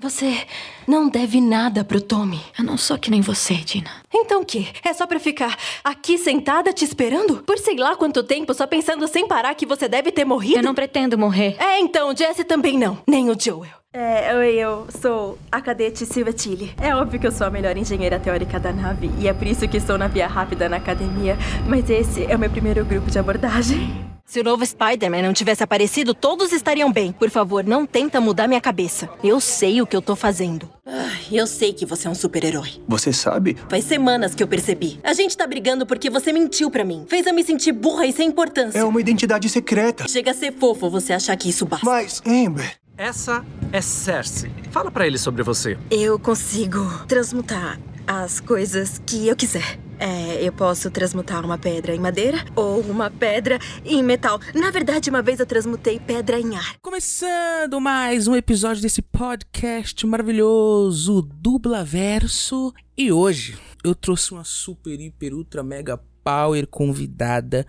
Você não deve nada pro Tommy. Eu não sou que nem você, Dina. Então o quê? É só pra ficar aqui sentada te esperando? Por sei lá quanto tempo, só pensando sem parar que você deve ter morrido? Eu não pretendo morrer. É, então, Jesse também não. Nem o Joel. É, oi, eu sou a cadete Silvia Tilly. É óbvio que eu sou a melhor engenheira teórica da nave, e é por isso que estou na via rápida na academia, mas esse é o meu primeiro grupo de abordagem. Se o novo Spider-Man não tivesse aparecido, todos estariam bem. Por favor, não tenta mudar minha cabeça. Eu sei o que eu tô fazendo. Ai, eu sei que você é um super-herói. Você sabe? Faz semanas que eu percebi. A gente tá brigando porque você mentiu pra mim. Fez eu me sentir burra e sem importância. É uma identidade secreta. Chega a ser fofo você achar que isso basta. Mas, Amber... Essa é Cersei. Fala pra ele sobre você. Eu consigo transmutar as coisas que eu quiser. É, eu posso transmutar uma pedra em madeira ou uma pedra em metal. Na verdade, uma vez eu transmutei pedra em ar. Começando mais um episódio desse podcast maravilhoso, Dubla Verso. E hoje eu trouxe uma super, hiper, ultra, mega power convidada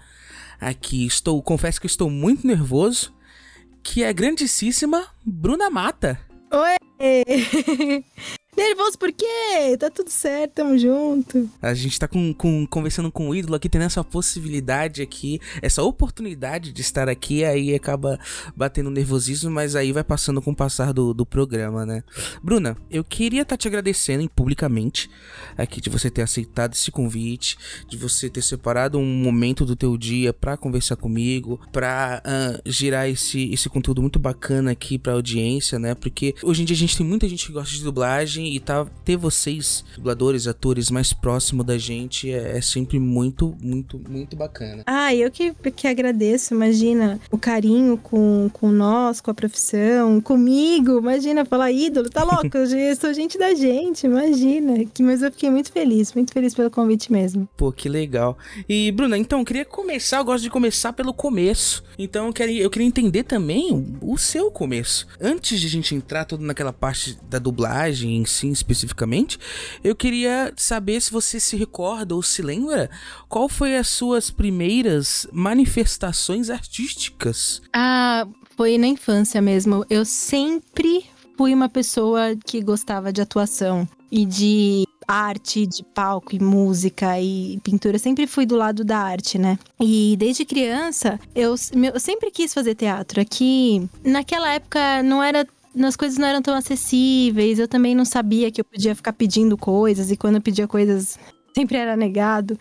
aqui. Estou, confesso que estou muito nervoso, que é a grandíssima Bruna Mata. Oi! Nervoso por quê? Tá tudo certo, tamo junto. A gente tá com, com, conversando com o ídolo aqui, tendo essa possibilidade aqui, essa oportunidade de estar aqui, aí acaba batendo nervosismo, mas aí vai passando com o passar do, do programa, né? Bruna, eu queria estar tá te agradecendo publicamente aqui de você ter aceitado esse convite, de você ter separado um momento do teu dia para conversar comigo, pra uh, girar esse, esse conteúdo muito bacana aqui pra audiência, né? Porque hoje em dia a gente tem muita gente que gosta de dublagem e tá, ter vocês, dubladores, atores, mais próximo da gente é, é, sempre muito, muito, muito bacana. Ah, eu que, que agradeço, imagina, o carinho com, com nós, com a profissão, comigo, imagina, falar ídolo, tá louco? eu sou gente da gente, imagina. Que, mas eu fiquei muito feliz, muito feliz pelo convite mesmo. Pô, que legal. E, Bruna, então, eu queria começar, eu gosto de começar pelo começo. Então, eu queria, eu queria entender também o seu começo. Antes de a gente entrar todo naquela parte da dublagem si, especificamente, eu queria saber se você se recorda ou se lembra qual foi as suas primeiras manifestações artísticas. Ah, foi na infância mesmo. Eu sempre fui uma pessoa que gostava de atuação e de arte, de palco e música e pintura. Sempre fui do lado da arte, né? E desde criança, eu, eu sempre quis fazer teatro. Aqui, naquela época, não era as coisas não eram tão acessíveis, eu também não sabia que eu podia ficar pedindo coisas, e quando eu pedia coisas, sempre era negado.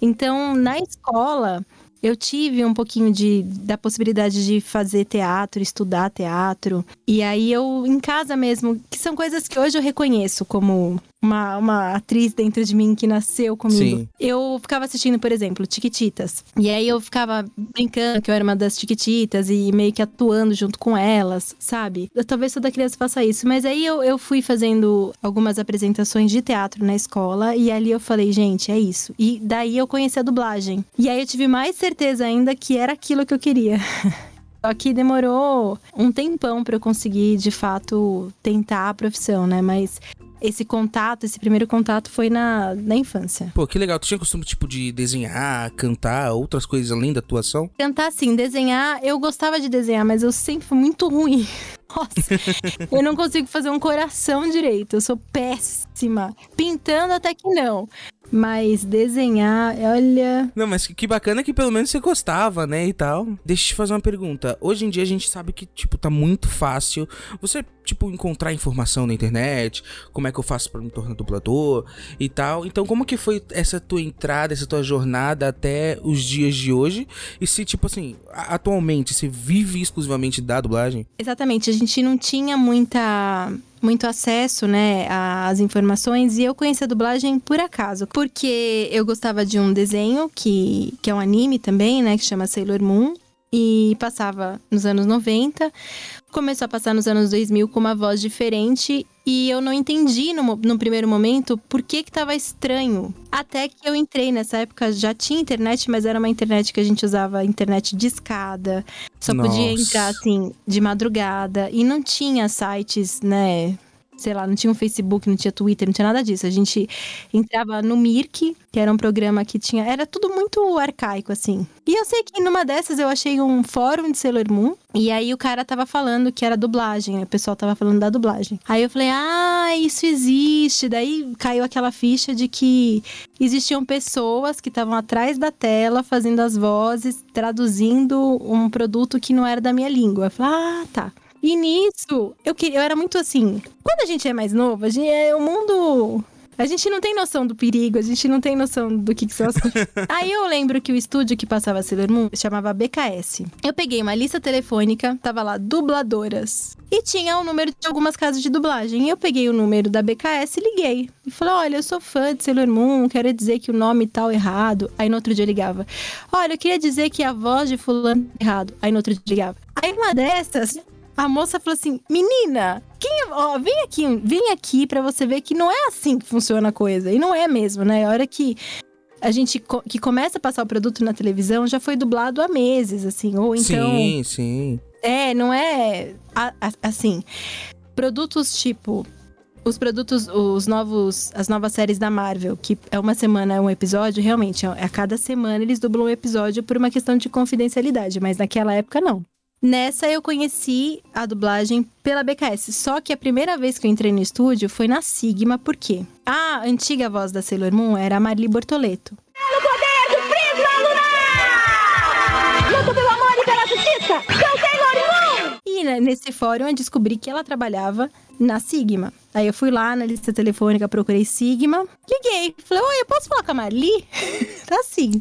Então, na escola, eu tive um pouquinho de, da possibilidade de fazer teatro, estudar teatro. E aí eu, em casa mesmo, que são coisas que hoje eu reconheço como uma, uma atriz dentro de mim que nasceu comigo. Sim. Eu ficava assistindo, por exemplo, Tiquititas. E aí eu ficava brincando que eu era uma das Tiquititas e meio que atuando junto com elas, sabe? Talvez toda criança faça isso. Mas aí eu, eu fui fazendo algumas apresentações de teatro na escola e ali eu falei, gente, é isso. E daí eu conheci a dublagem. E aí eu tive mais certeza ainda que era aquilo que eu queria. Só que demorou um tempão para eu conseguir, de fato, tentar a profissão, né? Mas esse contato, esse primeiro contato foi na, na infância. Pô, que legal. Tu tinha costume, tipo, de desenhar, cantar, outras coisas além da atuação? Cantar, sim. Desenhar, eu gostava de desenhar, mas eu sempre fui muito ruim. Nossa, eu não consigo fazer um coração direito. Eu sou péssima. Pintando até que não. Mas desenhar, olha. Não, mas que bacana que pelo menos você gostava, né? E tal. Deixa eu te fazer uma pergunta. Hoje em dia a gente sabe que, tipo, tá muito fácil você, tipo, encontrar informação na internet. Como é que eu faço para me tornar dublador e tal. Então, como que foi essa tua entrada, essa tua jornada até os dias de hoje? E se, tipo assim, atualmente você vive exclusivamente da dublagem? Exatamente. A gente não tinha muita muito acesso, né, às informações e eu conheci a dublagem por acaso, porque eu gostava de um desenho que, que é um anime também, né, que chama Sailor Moon e passava nos anos 90 começou a passar nos anos 2000 com uma voz diferente e eu não entendi no, no primeiro momento por que que tava estranho. Até que eu entrei nessa época, já tinha internet, mas era uma internet que a gente usava internet de escada. Só Nossa. podia entrar assim de madrugada e não tinha sites, né, sei lá, não tinha um Facebook, não tinha Twitter, não tinha nada disso. A gente entrava no Mirk, que era um programa que tinha. Era tudo muito arcaico, assim. E eu sei que numa dessas eu achei um fórum de Sailor Moon. E aí o cara tava falando que era dublagem, né? O pessoal tava falando da dublagem. Aí eu falei, ah, isso existe. Daí caiu aquela ficha de que existiam pessoas que estavam atrás da tela fazendo as vozes, traduzindo um produto que não era da minha língua. Eu falei, ah, tá. E nisso, eu, queria, eu era muito assim. Quando a gente é mais novo, a gente, é, o mundo a gente não tem noção do perigo, a gente não tem noção do que, que são as coisas. Aí eu lembro que o estúdio que passava Sailor Moon chamava BKS. Eu peguei uma lista telefônica, tava lá dubladoras. E tinha o número de algumas casas de dublagem. E eu peguei o número da BKS e liguei. E falei: Olha, eu sou fã de Sailor Moon, quero dizer que o nome tal errado. Aí no outro dia eu ligava: Olha, eu queria dizer que a voz de Fulano errado. Aí no outro dia eu ligava. Aí uma dessas, a moça falou assim: Menina, quem, ó, vem aqui, vem aqui para você ver que não é assim que funciona a coisa. E não é mesmo, né? A hora que a gente co que começa a passar o produto na televisão já foi dublado há meses, assim. Ou então. Sim, sim. É, não é. A, a, assim. Produtos tipo. Os produtos, os novos, as novas séries da Marvel, que é uma semana é um episódio, realmente, a cada semana eles dublam um episódio por uma questão de confidencialidade, mas naquela época não. Nessa eu conheci a dublagem pela BKS. Só que a primeira vez que eu entrei no estúdio foi na Sigma, por quê? A antiga voz da Sailor Moon era a Marli Bortoleto. Né, nesse fórum eu descobri que ela trabalhava na Sigma. Aí eu fui lá na lista telefônica, procurei Sigma, liguei. Falei, oi, eu posso falar com a Marli? tá assim.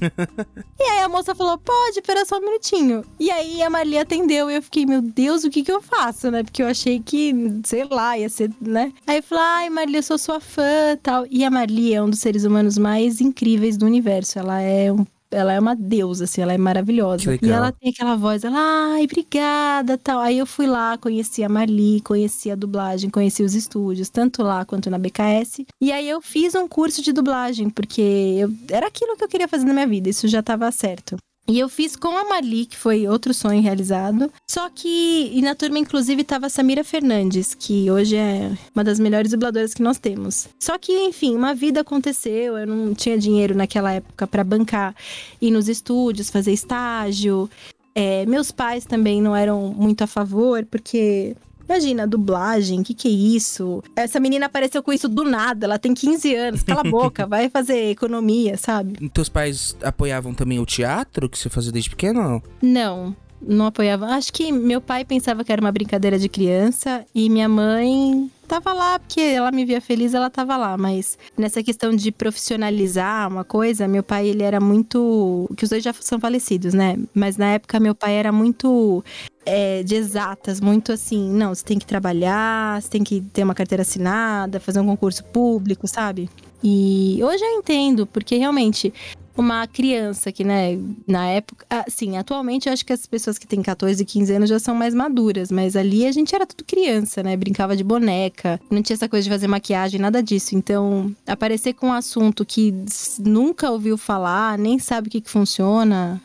e aí a moça falou, pode, espera só um minutinho. E aí a Marli atendeu e eu fiquei, meu Deus, o que que eu faço, né? Porque eu achei que, sei lá, ia ser, né? Aí eu falei, ai, Marli, eu sou sua fã tal. E a Marli é um dos seres humanos mais incríveis do universo. Ela é um ela é uma deusa, assim, ela é maravilhosa. E ela tem aquela voz, ela, ai, obrigada, tal. Aí eu fui lá, conheci a Marli, conheci a dublagem, conheci os estúdios, tanto lá quanto na BKS. E aí eu fiz um curso de dublagem, porque eu, era aquilo que eu queria fazer na minha vida, isso já estava certo. E eu fiz com a Marli, que foi outro sonho realizado. Só que, e na turma, inclusive, tava a Samira Fernandes, que hoje é uma das melhores dubladoras que nós temos. Só que, enfim, uma vida aconteceu, eu não tinha dinheiro naquela época para bancar, ir nos estúdios, fazer estágio. É, meus pais também não eram muito a favor, porque Imagina, dublagem, o que, que é isso? Essa menina apareceu com isso do nada, ela tem 15 anos, cala a boca, vai fazer economia, sabe? E teus pais apoiavam também o teatro que você fazia desde pequeno ou não? Não, não apoiava. Acho que meu pai pensava que era uma brincadeira de criança e minha mãe tava lá porque ela me via feliz, ela tava lá, mas nessa questão de profissionalizar uma coisa, meu pai ele era muito, que os dois já são falecidos, né? Mas na época meu pai era muito é, de exatas, muito assim, não, você tem que trabalhar, você tem que ter uma carteira assinada, fazer um concurso público, sabe? E hoje eu entendo, porque realmente uma criança que, né, na época. Assim, atualmente eu acho que as pessoas que têm 14, 15 anos já são mais maduras, mas ali a gente era tudo criança, né? Brincava de boneca, não tinha essa coisa de fazer maquiagem, nada disso. Então, aparecer com um assunto que nunca ouviu falar, nem sabe o que, que funciona,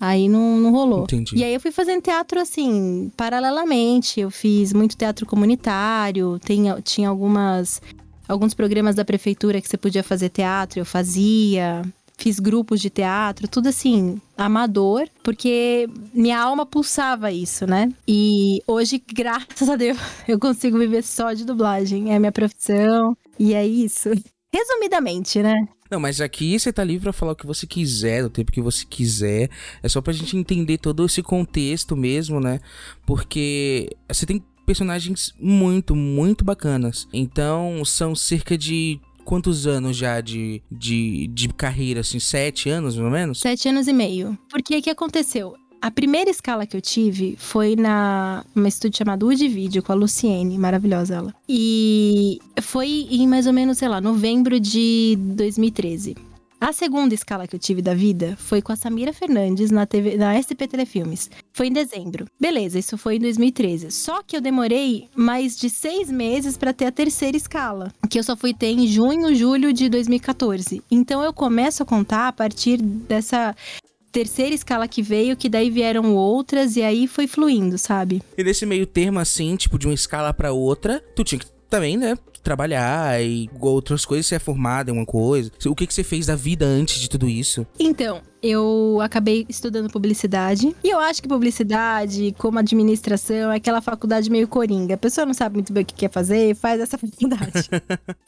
Aí não, não rolou. Entendi. E aí eu fui fazendo teatro assim, paralelamente. Eu fiz muito teatro comunitário, tem, tinha algumas alguns programas da prefeitura que você podia fazer teatro, eu fazia fiz grupos de teatro, tudo assim, amador, porque minha alma pulsava isso, né? E hoje, graças a Deus, eu consigo viver só de dublagem. É a minha profissão e é isso. Resumidamente, né? Não, mas aqui você tá livre pra falar o que você quiser, o tempo que você quiser. É só pra gente entender todo esse contexto mesmo, né? Porque você tem personagens muito, muito bacanas. Então, são cerca de quantos anos já de, de, de carreira, assim? Sete anos, mais ou menos? Sete anos e meio. Porque o que aconteceu? A primeira escala que eu tive foi na uma estúdio chamado Wood Video com a Luciene, maravilhosa ela. E foi em mais ou menos, sei lá, novembro de 2013. A segunda escala que eu tive da vida foi com a Samira Fernandes na, TV, na SP Telefilmes. Foi em dezembro. Beleza, isso foi em 2013. Só que eu demorei mais de seis meses para ter a terceira escala, que eu só fui ter em junho, julho de 2014. Então eu começo a contar a partir dessa terceira escala que veio, que daí vieram outras e aí foi fluindo, sabe? E nesse meio termo, assim, tipo, de uma escala para outra, tu tinha que também, né, trabalhar e outras coisas, você é formada em uma coisa. O que, que você fez da vida antes de tudo isso? Então, eu acabei estudando publicidade. E eu acho que publicidade, como administração, é aquela faculdade meio coringa. A pessoa não sabe muito bem o que quer fazer, faz essa faculdade.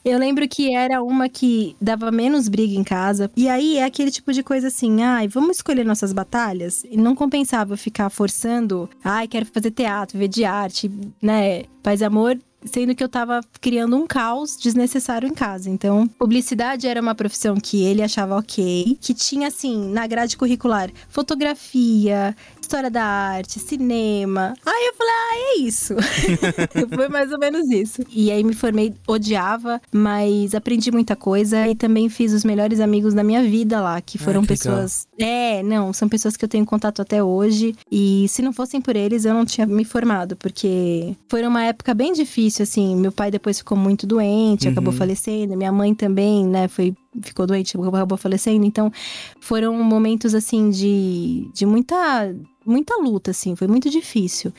eu lembro que era uma que dava menos briga em casa. E aí é aquele tipo de coisa assim, ai, vamos escolher nossas batalhas? E não compensava ficar forçando, ai, quero fazer teatro, ver de arte, né? Paz amor sendo que eu tava criando um caos desnecessário em casa. Então, publicidade era uma profissão que ele achava ok, que tinha assim, na grade curricular, fotografia, história da arte, cinema. Aí eu falei, ah, é isso. Foi mais ou menos isso. E aí me formei, odiava, mas aprendi muita coisa e também fiz os melhores amigos da minha vida lá, que foram que pessoas. É, não, são pessoas que eu tenho contato até hoje. E se não fossem por eles, eu não tinha me formado, porque foi uma época bem difícil, assim. Meu pai depois ficou muito doente, Uhum. acabou falecendo. Minha mãe também, né, foi ficou doente, acabou falecendo. Então, foram momentos assim de, de muita muita luta assim, foi muito difícil.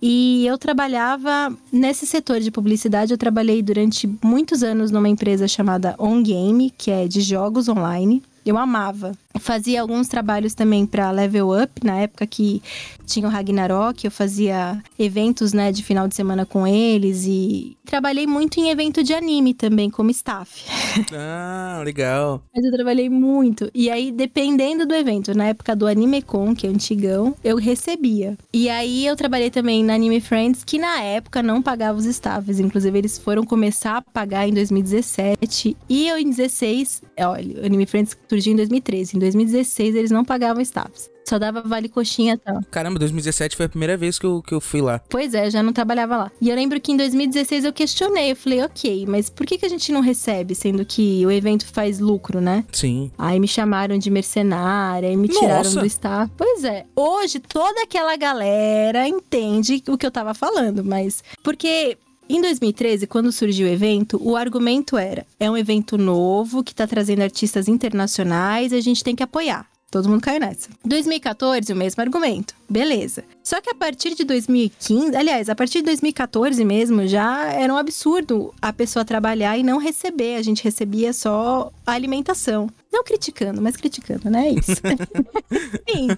E eu trabalhava nesse setor de publicidade, eu trabalhei durante muitos anos numa empresa chamada On Game, que é de jogos online. Eu amava. Fazia alguns trabalhos também para Level Up, na época que tinha o Ragnarok, eu fazia eventos, né, de final de semana com eles e trabalhei muito em evento de anime também como staff. Ah, legal. Mas eu trabalhei muito. E aí, dependendo do evento, na época do AnimeCon, que é antigão, eu recebia. E aí, eu trabalhei também na Anime Friends, que na época não pagava os staffs. Inclusive, eles foram começar a pagar em 2017. E eu, em 16, olha, Anime Friends surgiu em 2013. Em 2016, eles não pagavam staffs. Só dava vale coxinha e tal. Caramba, 2017 foi a primeira vez que eu, que eu fui lá. Pois é, eu já não trabalhava lá. E eu lembro que em 2016 eu questionei, eu falei, ok, mas por que, que a gente não recebe, sendo que o evento faz lucro, né? Sim. Aí me chamaram de mercenária e me tiraram Nossa! do staff. Pois é, hoje toda aquela galera entende o que eu tava falando, mas. Porque. Em 2013, quando surgiu o evento, o argumento era: é um evento novo que tá trazendo artistas internacionais, a gente tem que apoiar. Todo mundo caiu nessa. 2014, o mesmo argumento. Beleza. Só que a partir de 2015, aliás, a partir de 2014 mesmo, já era um absurdo a pessoa trabalhar e não receber. A gente recebia só a alimentação. Não criticando, mas criticando, né? É isso. Enfim,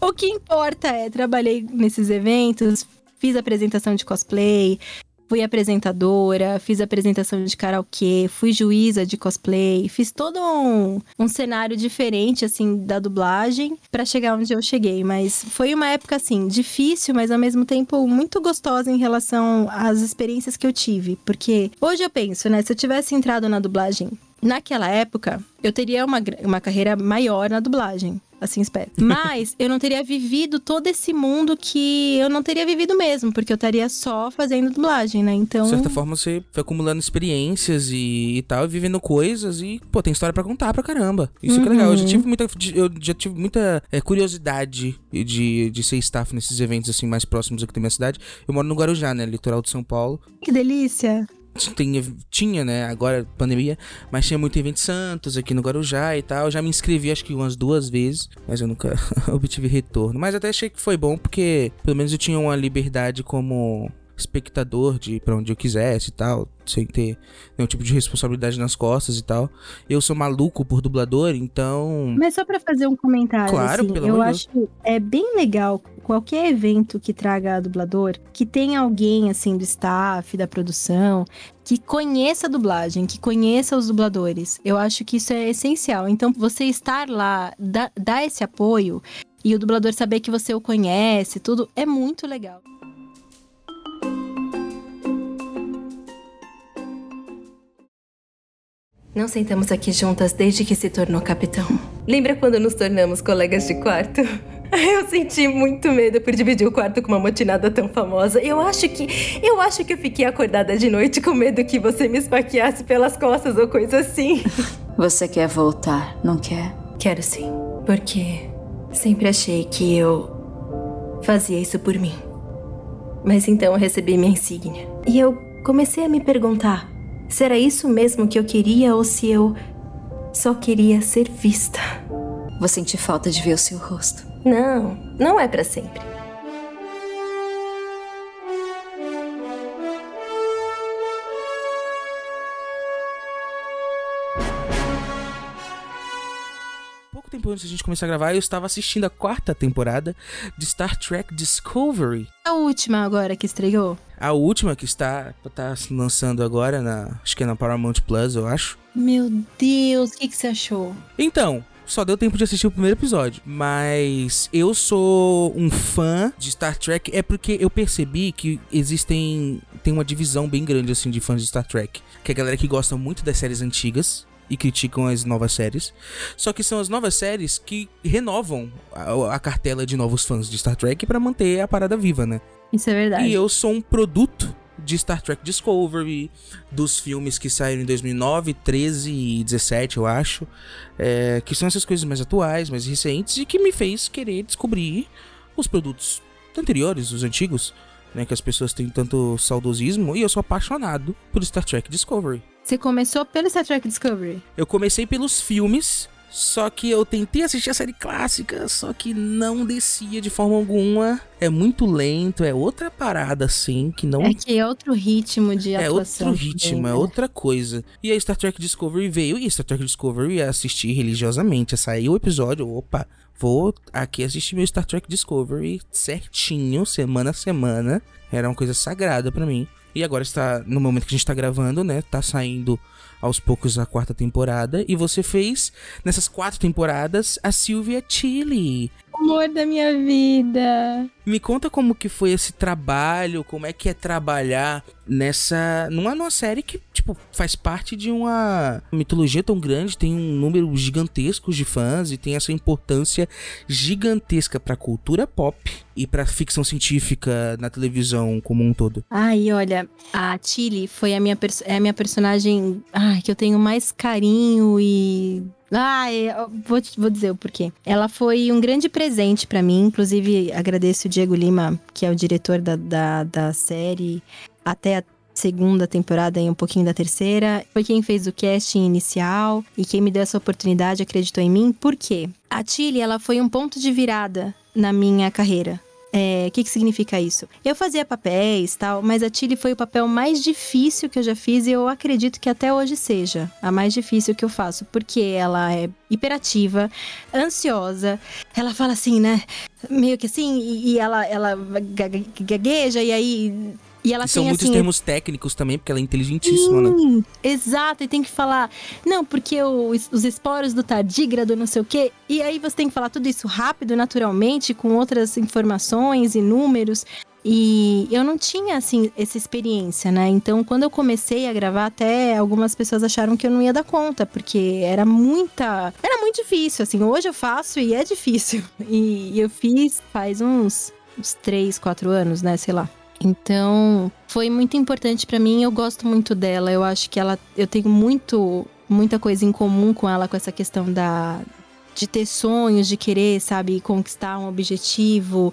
o que importa é, trabalhei nesses eventos, fiz apresentação de cosplay, fui apresentadora, fiz apresentação de karaokê, fui juíza de cosplay, fiz todo um, um cenário diferente, assim, da dublagem para chegar onde eu cheguei. Mas foi uma época, assim, difícil, mas ao mesmo tempo muito gostosa em relação às experiências que eu tive. Porque hoje eu penso, né, se eu tivesse entrado na dublagem naquela época, eu teria uma, uma carreira maior na dublagem. Assim espero. Mas eu não teria vivido todo esse mundo que eu não teria vivido mesmo, porque eu estaria só fazendo dublagem, né? Então. De certa forma, você foi acumulando experiências e, e tal, e vivendo coisas e, pô, tem história pra contar pra caramba. Isso que é legal. Eu já tive muita, eu já tive muita é, curiosidade de, de ser staff nesses eventos, assim, mais próximos aqui da minha cidade. Eu moro no Guarujá, né, litoral de São Paulo. Que delícia! Tinha, tinha, né, agora pandemia, mas tinha muito evento Santos aqui no Guarujá e tal. Eu já me inscrevi acho que umas duas vezes, mas eu nunca obtive retorno. Mas até achei que foi bom porque pelo menos eu tinha uma liberdade como espectador de ir pra onde eu quisesse e tal, sem ter nenhum tipo de responsabilidade nas costas e tal. Eu sou maluco por dublador, então Mas só pra fazer um comentário, Claro, assim, pelo eu acho é bem legal qualquer evento que traga dublador, que tenha alguém assim do staff, da produção, que conheça a dublagem, que conheça os dubladores. Eu acho que isso é essencial. Então, você estar lá, dar esse apoio e o dublador saber que você o conhece, tudo é muito legal. Não sentamos aqui juntas desde que se tornou capitão. Lembra quando nos tornamos colegas de quarto? Eu senti muito medo por dividir o quarto com uma motinada tão famosa. Eu acho que. Eu acho que eu fiquei acordada de noite com medo que você me esfaqueasse pelas costas ou coisa assim. Você quer voltar, não quer? Quero sim. Porque sempre achei que eu fazia isso por mim. Mas então eu recebi minha insígnia. E eu comecei a me perguntar se era isso mesmo que eu queria ou se eu só queria ser vista. Vou sentir falta de ver o seu rosto. Não, não é para sempre. Pouco tempo antes da gente começar a gravar, eu estava assistindo a quarta temporada de Star Trek Discovery. A última agora que estreou. A última que está, tá se lançando agora na. Acho que é na Paramount Plus, eu acho. Meu Deus, o que, que você achou? Então, só deu tempo de assistir o primeiro episódio. Mas eu sou um fã de Star Trek. É porque eu percebi que existem. Tem uma divisão bem grande, assim, de fãs de Star Trek. Que é a galera que gosta muito das séries antigas e criticam as novas séries. Só que são as novas séries que renovam a, a cartela de novos fãs de Star Trek para manter a parada viva, né? Isso é verdade. E eu sou um produto de Star Trek Discovery, dos filmes que saíram em 2009, 13 e 17, eu acho, é, que são essas coisas mais atuais, mais recentes e que me fez querer descobrir os produtos anteriores, os antigos, né, que as pessoas têm tanto saudosismo, e eu sou apaixonado por Star Trek Discovery. Você começou pelo Star Trek Discovery? Eu comecei pelos filmes, só que eu tentei assistir a série clássica, só que não descia de forma alguma. É muito lento, é outra parada assim, que não. É que é outro ritmo de É atuação. outro ritmo, é outra coisa. E a Star Trek Discovery veio, e Star Trek Discovery eu assisti religiosamente. Saiu o episódio, opa, vou aqui assistir meu Star Trek Discovery certinho, semana a semana. Era uma coisa sagrada pra mim. E agora está, no momento que a gente tá gravando, né? Tá saindo aos poucos a quarta temporada. E você fez, nessas quatro temporadas, a Sylvia Chile. Amor da minha vida. Me conta como que foi esse trabalho, como é que é trabalhar nessa. numa, numa série que, tipo, faz parte de uma mitologia tão grande, tem um número gigantesco de fãs e tem essa importância gigantesca pra cultura pop e pra ficção científica na televisão como um todo. Ai, olha, a Tilly foi a minha, é a minha personagem ai, que eu tenho mais carinho e. Eu vou, vou dizer o porquê. Ela foi um grande presente pra mim. Inclusive, agradeço o Diego Lima, que é o diretor da, da, da série, até a segunda temporada e um pouquinho da terceira. Foi quem fez o casting inicial e quem me deu essa oportunidade, acreditou em mim. Por quê? A Tilly, ela foi um ponto de virada na minha carreira. É, O que, que significa isso? Eu fazia papéis tal, mas a Tilly foi o papel mais difícil que eu já fiz e eu acredito que até hoje seja a mais difícil que eu faço, porque ela é hiperativa, ansiosa, ela fala assim, né? Meio que assim, e, e ela, ela gague- gagueja e aí. E ela E são tem muitos assim. termos técnicos também, porque ela é inteligentíssima, né? Sim, exato, e tem que falar, não, porque os, os esporos do tardígrado, não sei o quê. E aí você tem que falar tudo isso rápido, naturalmente, com outras informações e números. E eu não tinha, assim, essa experiência, né? Então, quando eu comecei a gravar, até algumas pessoas acharam que eu não ia dar conta, porque era muita. Era muito difícil, assim. Hoje eu faço e é difícil. E eu fiz faz uns, uns três, quatro anos, né? Sei lá. Então, foi muito importante pra mim. Eu gosto muito dela. Eu acho que ela, eu tenho muito, muita coisa em comum com ela com essa questão da de ter sonhos, de querer, sabe, conquistar um objetivo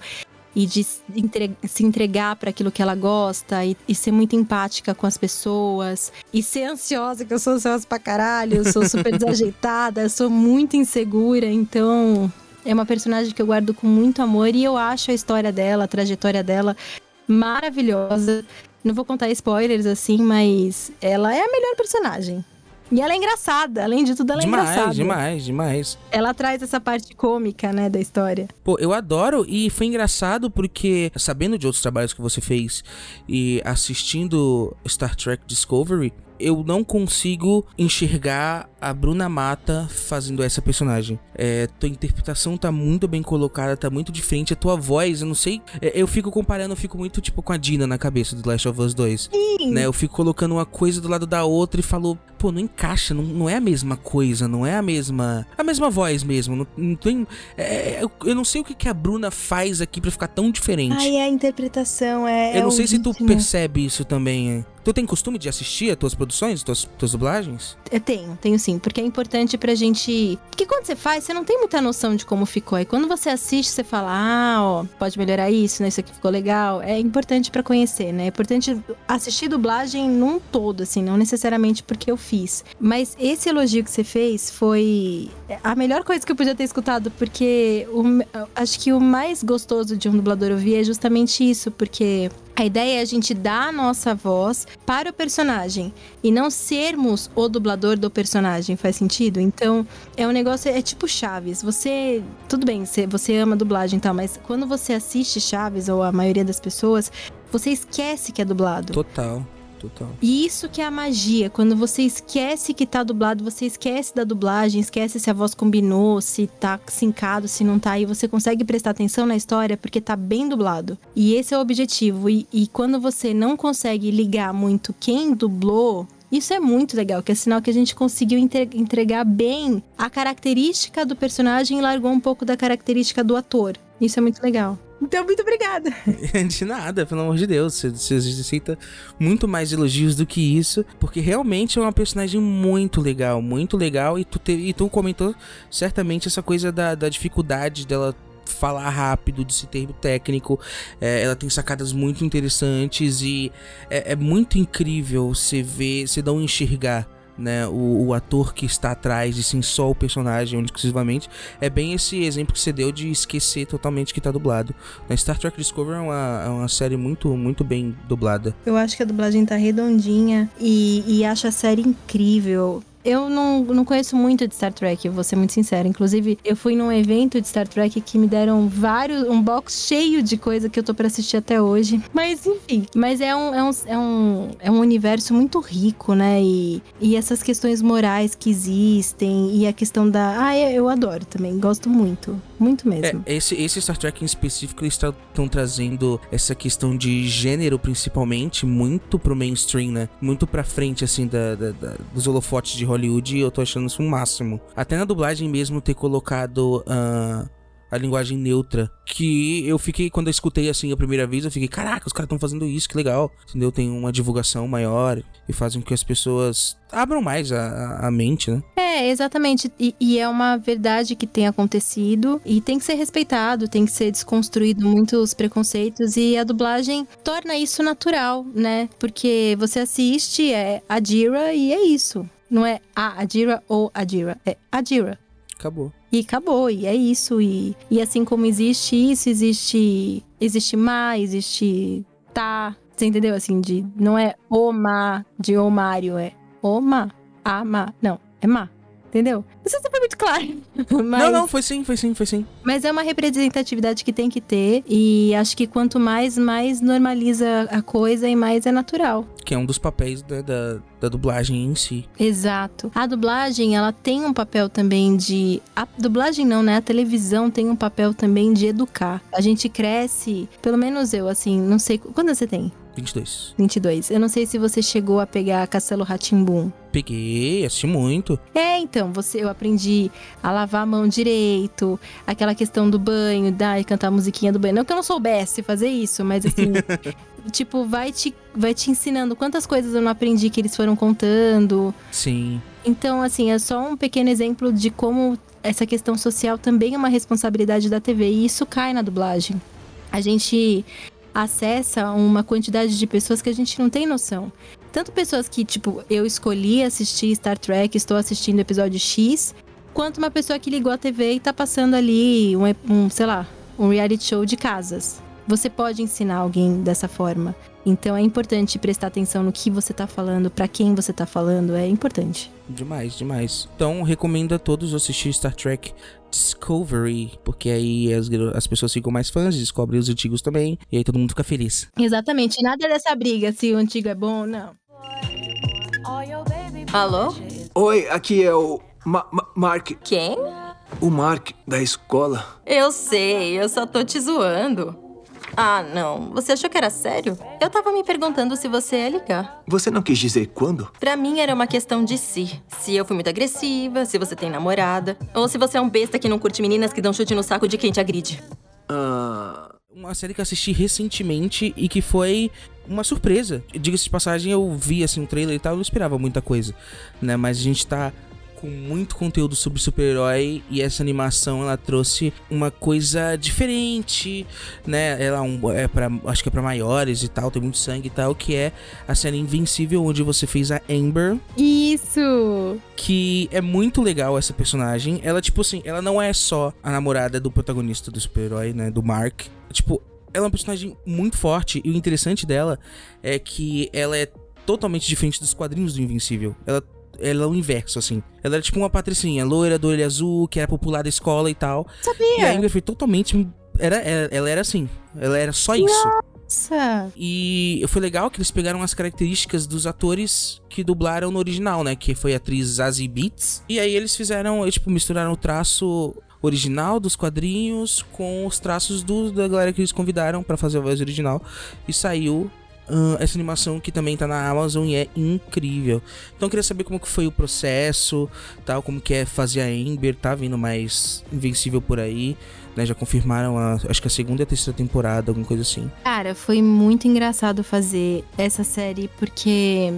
e de se entregar para aquilo que ela gosta e, e ser muito empática com as pessoas e ser ansiosa, que eu sou ansiosa pra caralho, eu sou super desajeitada, eu sou muito insegura, então é uma personagem que eu guardo com muito amor e eu acho a história dela, a trajetória dela maravilhosa. Não vou contar spoilers assim, mas ela é a melhor personagem. E ela é engraçada, além de tudo, ela é demais, engraçada. demais, demais. Ela traz essa parte cômica, né, da história. Pô, eu adoro e foi engraçado porque, sabendo de outros trabalhos que você fez e assistindo Star Trek Discovery, eu não consigo enxergar a Bruna Mata fazendo essa personagem. É, tua interpretação tá muito bem colocada, tá muito diferente. A tua voz, eu não sei. é, eu fico comparando, eu fico muito tipo com a Dina na cabeça do Last of Us 2. Sim. Né? Eu fico colocando uma coisa do lado da outra e falo, pô, não encaixa, não, não é a mesma coisa, não é a mesma. A mesma voz mesmo. Não, não tem. é, eu, eu não sei o que, que a Bruna faz aqui pra ficar tão diferente. Ai, a interpretação é. eu é não o sei se tu percebe isso também. Tu tem costume de assistir as tuas produções, tuas, tuas dublagens? Eu tenho, tenho sim, porque é importante pra gente. Porque quando você faz, você não tem muita noção de como ficou. E quando você assiste, você fala, ah, ó, pode melhorar isso, né? Isso aqui ficou legal. É importante pra conhecer, né? É importante assistir dublagem num todo, assim, não necessariamente porque eu fiz. Mas esse elogio que você fez foi a melhor coisa que eu podia ter escutado, porque o- acho que o mais gostoso de um dublador ouvir é justamente isso, porque A ideia é a gente dar a nossa voz para o personagem e não sermos o dublador do personagem, faz sentido? Então, é um negócio, é tipo Chaves. Você, tudo bem, você, ama dublagem e tal, mas quando você assiste Chaves, ou a maioria das pessoas, você esquece que é dublado. Total. Total. E isso que é a magia, quando você esquece que tá dublado, você esquece da dublagem, esquece se a voz combinou, se tá sincado, se não tá, e você consegue prestar atenção na história porque tá bem dublado. E esse é o objetivo. E, e quando você não consegue ligar muito quem dublou, isso é muito legal, que é sinal que a gente conseguiu entregar bem a característica do personagem e largou um pouco da característica do ator. Isso é muito legal. Então, muito obrigada. De nada, pelo amor de Deus. Você, você aceita muito mais elogios do que isso, porque realmente é uma personagem muito legal, muito legal. E tu, te, e tu comentou certamente essa coisa da, da dificuldade dela falar rápido, de termo técnico. É, ela tem sacadas muito interessantes e é, é muito incrível você ver, você não enxergar né, o, o, ator que está atrás e sim só o personagem exclusivamente, é bem esse exemplo que você deu de esquecer totalmente que está dublado. Na Star Trek Discovery é uma, é uma série muito, muito bem dublada. Eu acho que a dublagem tá redondinha e, e acho a série incrível eu não, não conheço muito de Star Trek, vou ser muito sincera. Inclusive, eu fui num evento de Star Trek que me deram vários, um box cheio de coisa que eu tô pra assistir até hoje. Mas enfim, mas é um, é um, é um, é um universo muito rico, né? E, e essas questões morais que existem e a questão da. Ah, eu adoro também, gosto muito. Muito mesmo. É, esse, esse Star Trek em específico, eles estão trazendo essa questão de gênero, principalmente, muito pro mainstream, né? Muito pra frente, assim, da, da, da dos holofotes de Hollywood, e eu tô achando isso um máximo. Até na dublagem mesmo, ter colocado. Uh, a linguagem neutra. Que eu fiquei, quando eu escutei assim a primeira vez, eu fiquei, caraca, os caras estão fazendo isso, que legal. Entendeu? Tem uma divulgação maior e fazem com que as pessoas abram mais a, a mente, né? É, exatamente. E, e, é uma verdade que tem acontecido e tem que ser respeitado, tem que ser desconstruído muitos preconceitos e a dublagem torna isso natural, né? Porque você assiste, é Adira e é isso. Não é a Adira ou Adira, é Adira. Acabou. E acabou, e é isso. E, e assim como existe isso, existe. Existe má, existe tá. Você entendeu? Assim, de. Não é o má de o Mário, é o má. A má. Não, é má. Entendeu? Não sei se foi muito claro. Mas... Não, não, foi sim, foi sim, foi sim. Mas é uma representatividade que tem que ter. E acho que quanto mais, mais normaliza a coisa e mais é natural. Que é um dos papéis da, da, da dublagem em si. Exato. A dublagem, ela tem um papel também de. A dublagem não, né? A televisão tem um papel também de educar. A gente cresce, pelo menos eu, assim, não sei. Quando você tem? 22. 22. Eu não sei se você chegou a pegar Castelo Ratimbum. Peguei, assisti muito. É, então, você eu aprendi a lavar a mão direito, aquela questão do banho, dar e cantar a musiquinha do banho. Não que eu não soubesse fazer isso, mas assim, tipo, vai te vai te ensinando quantas coisas eu não aprendi que eles foram contando. Sim. Então, assim, é só um pequeno exemplo de como essa questão social também é uma responsabilidade da TV e isso cai na dublagem. A gente acessa uma quantidade de pessoas que a gente não tem noção. Tanto pessoas que, tipo, eu escolhi assistir Star Trek, estou assistindo episódio X, quanto uma pessoa que ligou a TV e tá passando ali um, um sei lá, um reality show de casas. Você pode ensinar alguém dessa forma. Então é importante prestar atenção no que você tá falando, para quem você tá falando, é importante. Demais, demais. Então recomendo a todos assistir Star Trek Discovery, porque aí as, as pessoas ficam mais fãs, descobrem os antigos também, e aí todo mundo fica feliz. Exatamente, nada dessa briga se o antigo é bom ou não. Alô? Oi, aqui é o Ma Ma Mark. Quem? O Mark da escola. Eu sei, eu só tô te zoando. Ah, não. Você achou que era sério? Eu tava me perguntando se você ia ligar. Você não quis dizer quando? Pra mim era uma questão de si. Se eu fui muito agressiva, se você tem namorada, ou se você é um besta que não curte meninas que dão chute no saco de quem te agride. Ah. Uma série que eu assisti recentemente e que foi uma surpresa. Diga-se de passagem, eu vi assim o um trailer e tal, eu não esperava muita coisa, né? Mas a gente tá com muito conteúdo sobre super-herói e essa animação ela trouxe uma coisa diferente, né? Ela é, é para acho que é para maiores e tal, tem muito sangue e tal, que é a série Invencível onde você fez a Amber. Isso. Que é muito legal essa personagem. Ela tipo assim, ela não é só a namorada do protagonista do super-herói, né, do Mark. Tipo, ela é uma personagem muito forte e o interessante dela é que ela é totalmente diferente dos quadrinhos do Invencível. Ela ela é o inverso, assim. Ela era tipo uma patricinha, loira, do olho azul, que era popular da escola e tal. Sabia. E a Amber foi totalmente. Era, ela, era assim. Ela era só isso. Nossa. E foi legal que eles pegaram as características dos atores que dublaram no original, né? Que foi a atriz Zazie Beetz. E aí eles fizeram, eles, tipo, misturaram o traço original dos quadrinhos com os traços do, da galera que eles convidaram pra fazer a voz original. E saiu ah, essa animação que também tá na Amazon e é incrível. Então eu queria saber como que foi o processo, tal, como que é fazer a Ember, tá vindo mais Invencível por aí, né? Já confirmaram a, acho que a segunda e a terceira temporada, alguma coisa assim. Cara, foi muito engraçado fazer essa série porque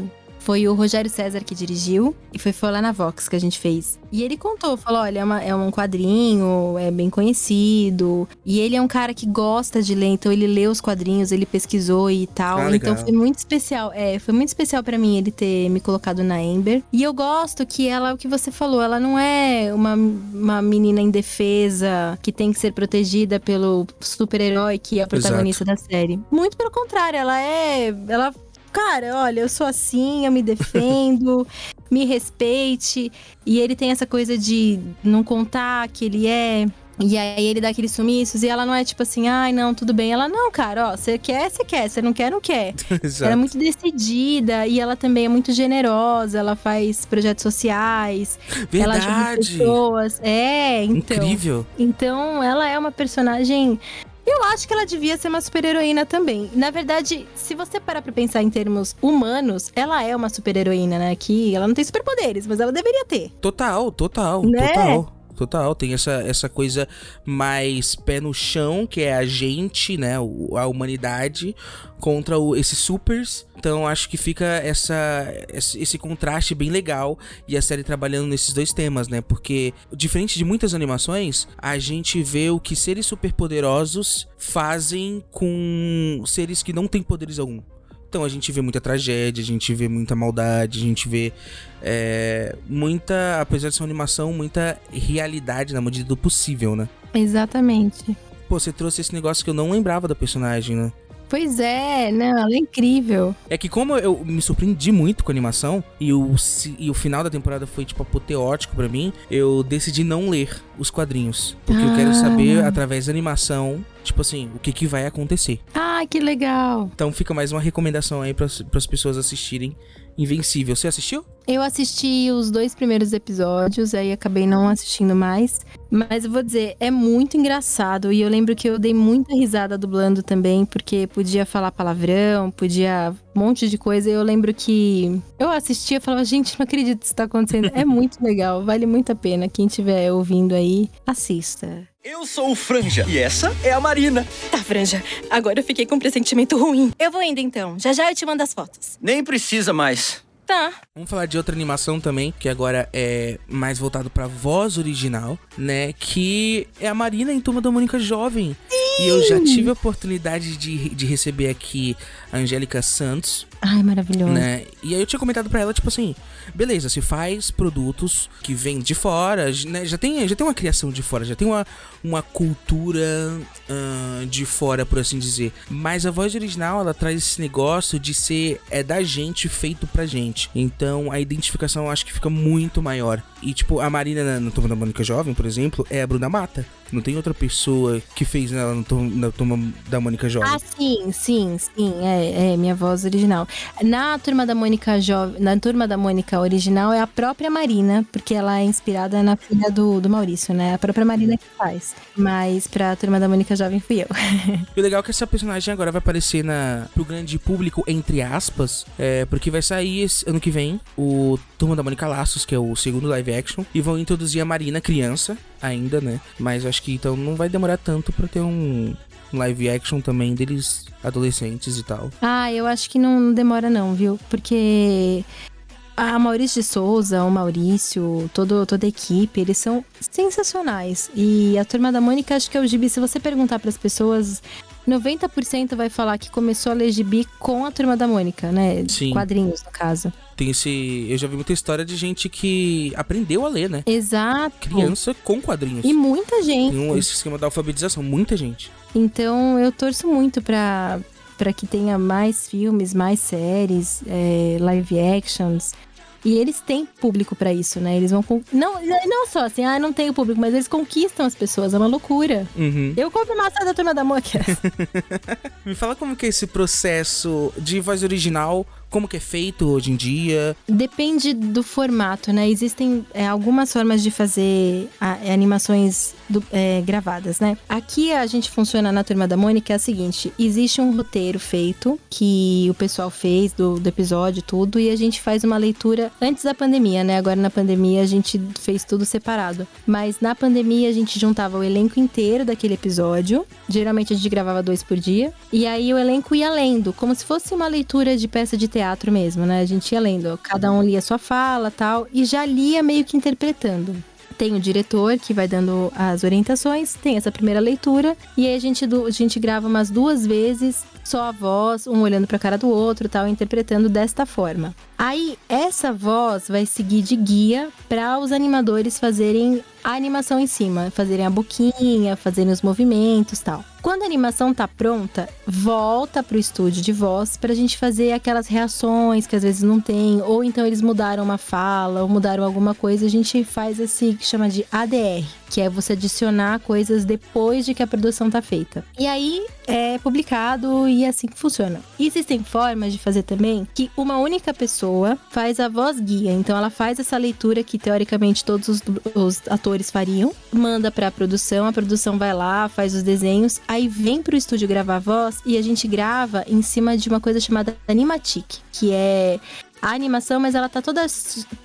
foi o Rogério César que dirigiu e foi, foi lá na Vox que a gente fez. E ele contou, falou: olha, é, uma- é um quadrinho, é bem conhecido. E ele é um cara que gosta de ler, então ele lê os quadrinhos, ele pesquisou e tal. Ah, então foi muito especial. É, foi muito especial pra mim ele ter me colocado na Ember. E eu gosto que ela, o que você falou, ela não é uma, uma menina indefesa que tem que ser protegida pelo super-herói que é o protagonista da série. Muito pelo contrário, ela é. Ela cara, olha, eu sou assim, eu me defendo, me respeite. E ele tem essa coisa de não contar que ele é. E aí ele dá aqueles sumiços e ela não é tipo assim, ai, não, tudo bem. Ela, não, cara, ó, você quer, você quer, você não quer, não quer. Ela é muito decidida e ela também é muito generosa, ela faz projetos sociais, ela ajuda as Verdade! pessoas. É, então. Incrível! Então, ela é uma personagem. Eu acho que ela devia ser uma super-heroína também. Na verdade, se você parar pra pensar em termos humanos, ela é uma super-heroína, né? Que ela não tem superpoderes, mas ela deveria ter. Total, total, Né? total. Total, tem essa, essa coisa mais pé no chão, que é a gente, né, a humanidade, contra o, esses supers. Então acho que fica essa, esse, esse contraste bem legal e a série trabalhando nesses dois temas, né? Porque, diferente de muitas animações, a gente vê o que seres superpoderosos fazem com seres que não têm poderes algum. Então a gente vê muita tragédia, a gente vê muita maldade, a gente vê é, muita, apesar de ser uma animação, muita realidade na medida do possível, né? Exatamente. Pô, você trouxe esse negócio que eu não lembrava da personagem, né? Pois é, não, ela é incrível. É que como eu me surpreendi muito com a animação e o, e o final da temporada foi, tipo, apoteótico pra mim, eu decidi não ler os quadrinhos. Porque eu quero Ah. saber, através da animação, tipo assim, o que, que vai acontecer. Ah, que legal. Então fica mais uma recomendação aí pras, pras pessoas assistirem Invencível. Você assistiu? Eu assisti os dois primeiros episódios, aí acabei não assistindo mais. Mas eu vou dizer, é muito engraçado. E eu lembro que eu dei muita risada dublando também, porque podia falar palavrão, podia um monte de coisa. E eu lembro que eu assistia e falava, gente, não acredito que isso tá acontecendo. É muito legal, vale muito a pena. Quem estiver ouvindo aí, assista. Eu sou o Franja e essa é a Marina. Tá, Franja. Agora eu fiquei com um pressentimento ruim. Eu vou indo então. Já já eu te mando as fotos. Nem precisa mais. Tá. Vamos falar de outra animação também, que agora é mais voltado pra voz original, né? Que é a Marina em Turma da Mônica Jovem. E eu já tive a oportunidade de, de receber aqui Angélica Santos, Ai, maravilhoso. né? E aí eu tinha comentado pra ela, tipo assim, beleza, se faz produtos que vêm de fora, né? Já tem, já tem uma criação de fora, já tem uma, uma cultura ah, de fora, por assim dizer. Mas a voz original, ela traz esse negócio de ser é da gente, feito pra gente. Então a identificação eu acho que fica muito maior. E tipo, a Marina na, na Turma da Mônica Jovem, por exemplo, é a Bruna Mata. Não tem outra pessoa que fez ela na, Turma- na Turma da Mônica Jovem. Ah, sim, sim, sim. É, é minha voz original. Na turma da Mônica Jovem, na turma da Mônica original é a própria Marina, porque ela é inspirada na filha do, do Maurício, né? A própria Marina que faz. Mas pra turma da Mônica Jovem fui eu. E o legal é que essa personagem agora vai aparecer na, pro grande público, entre aspas, é, porque vai sair esse ano que vem o Turma da Mônica Laços, que é o segundo live action, e vão introduzir a Marina criança ainda, né? Mas acho que então não vai demorar tanto pra ter um um live action também deles adolescentes e tal. Ah, eu acho que não demora não, viu? Porque a Maurício de Souza, o Maurício, todo, toda a equipe, eles são sensacionais. E a Turma da Mônica, acho que é o gibi, se você perguntar para as pessoas, 90% vai falar que começou a ler gibi com a Turma da Mônica, né? Sim. Quadrinhos, no caso. Tem esse. Eu já vi muita história de gente que aprendeu a ler, né? Exato. Criança com quadrinhos. E muita gente. Tem um, esse esquema da alfabetização, muita gente. Então eu torço muito pra, pra que tenha mais filmes, mais séries, é, live actions. E eles têm público pra isso, né? Eles vão. con- Não, não só assim, ah, não tenho público, mas eles conquistam as pessoas, é uma loucura. Uhum. Eu compro massa da turma da Moca. Me fala como que é esse processo de voz original, como que é feito hoje em dia. Depende do formato, né? Existem é, algumas formas de fazer a- é, animações do- é, gravadas, né? Aqui a gente funciona na Turma da Mônica é a seguinte: existe um roteiro feito que o pessoal fez do, do episódio, tudo, e a gente faz uma leitura antes da pandemia, né? Agora na pandemia a gente fez tudo separado. Mas na pandemia a gente juntava o elenco inteiro daquele episódio. Geralmente a gente gravava dois por dia. E aí o elenco ia lendo, como se fosse uma leitura de peça de teatro mesmo, né? A gente ia lendo. Cada um lia sua fala tal. E já lia meio que interpretando. Tem o diretor que vai dando as orientações, tem essa primeira leitura, e aí a gente, a gente grava umas duas vezes, só a voz, um olhando pra cara do outro, tal, interpretando desta forma. Aí, essa voz vai seguir de guia para os animadores fazerem a animação em cima, fazerem a boquinha, fazerem os movimentos tal. Quando a animação tá pronta, volta pro estúdio de voz pra gente fazer aquelas reações que às vezes não tem, ou então eles mudaram uma fala, ou mudaram alguma coisa, a gente faz esse que chama de ADR, que é você adicionar coisas depois de que a produção tá feita. E aí é publicado e é assim que funciona. Existem formas de fazer também que uma única pessoa faz a voz guia, então ela faz essa leitura que teoricamente todos os, os atores fariam, manda pra produção, a produção vai lá, faz os desenhos, aí vem pro estúdio gravar a voz e a gente grava em cima de uma coisa chamada Animatic, que é a animação, mas ela tá toda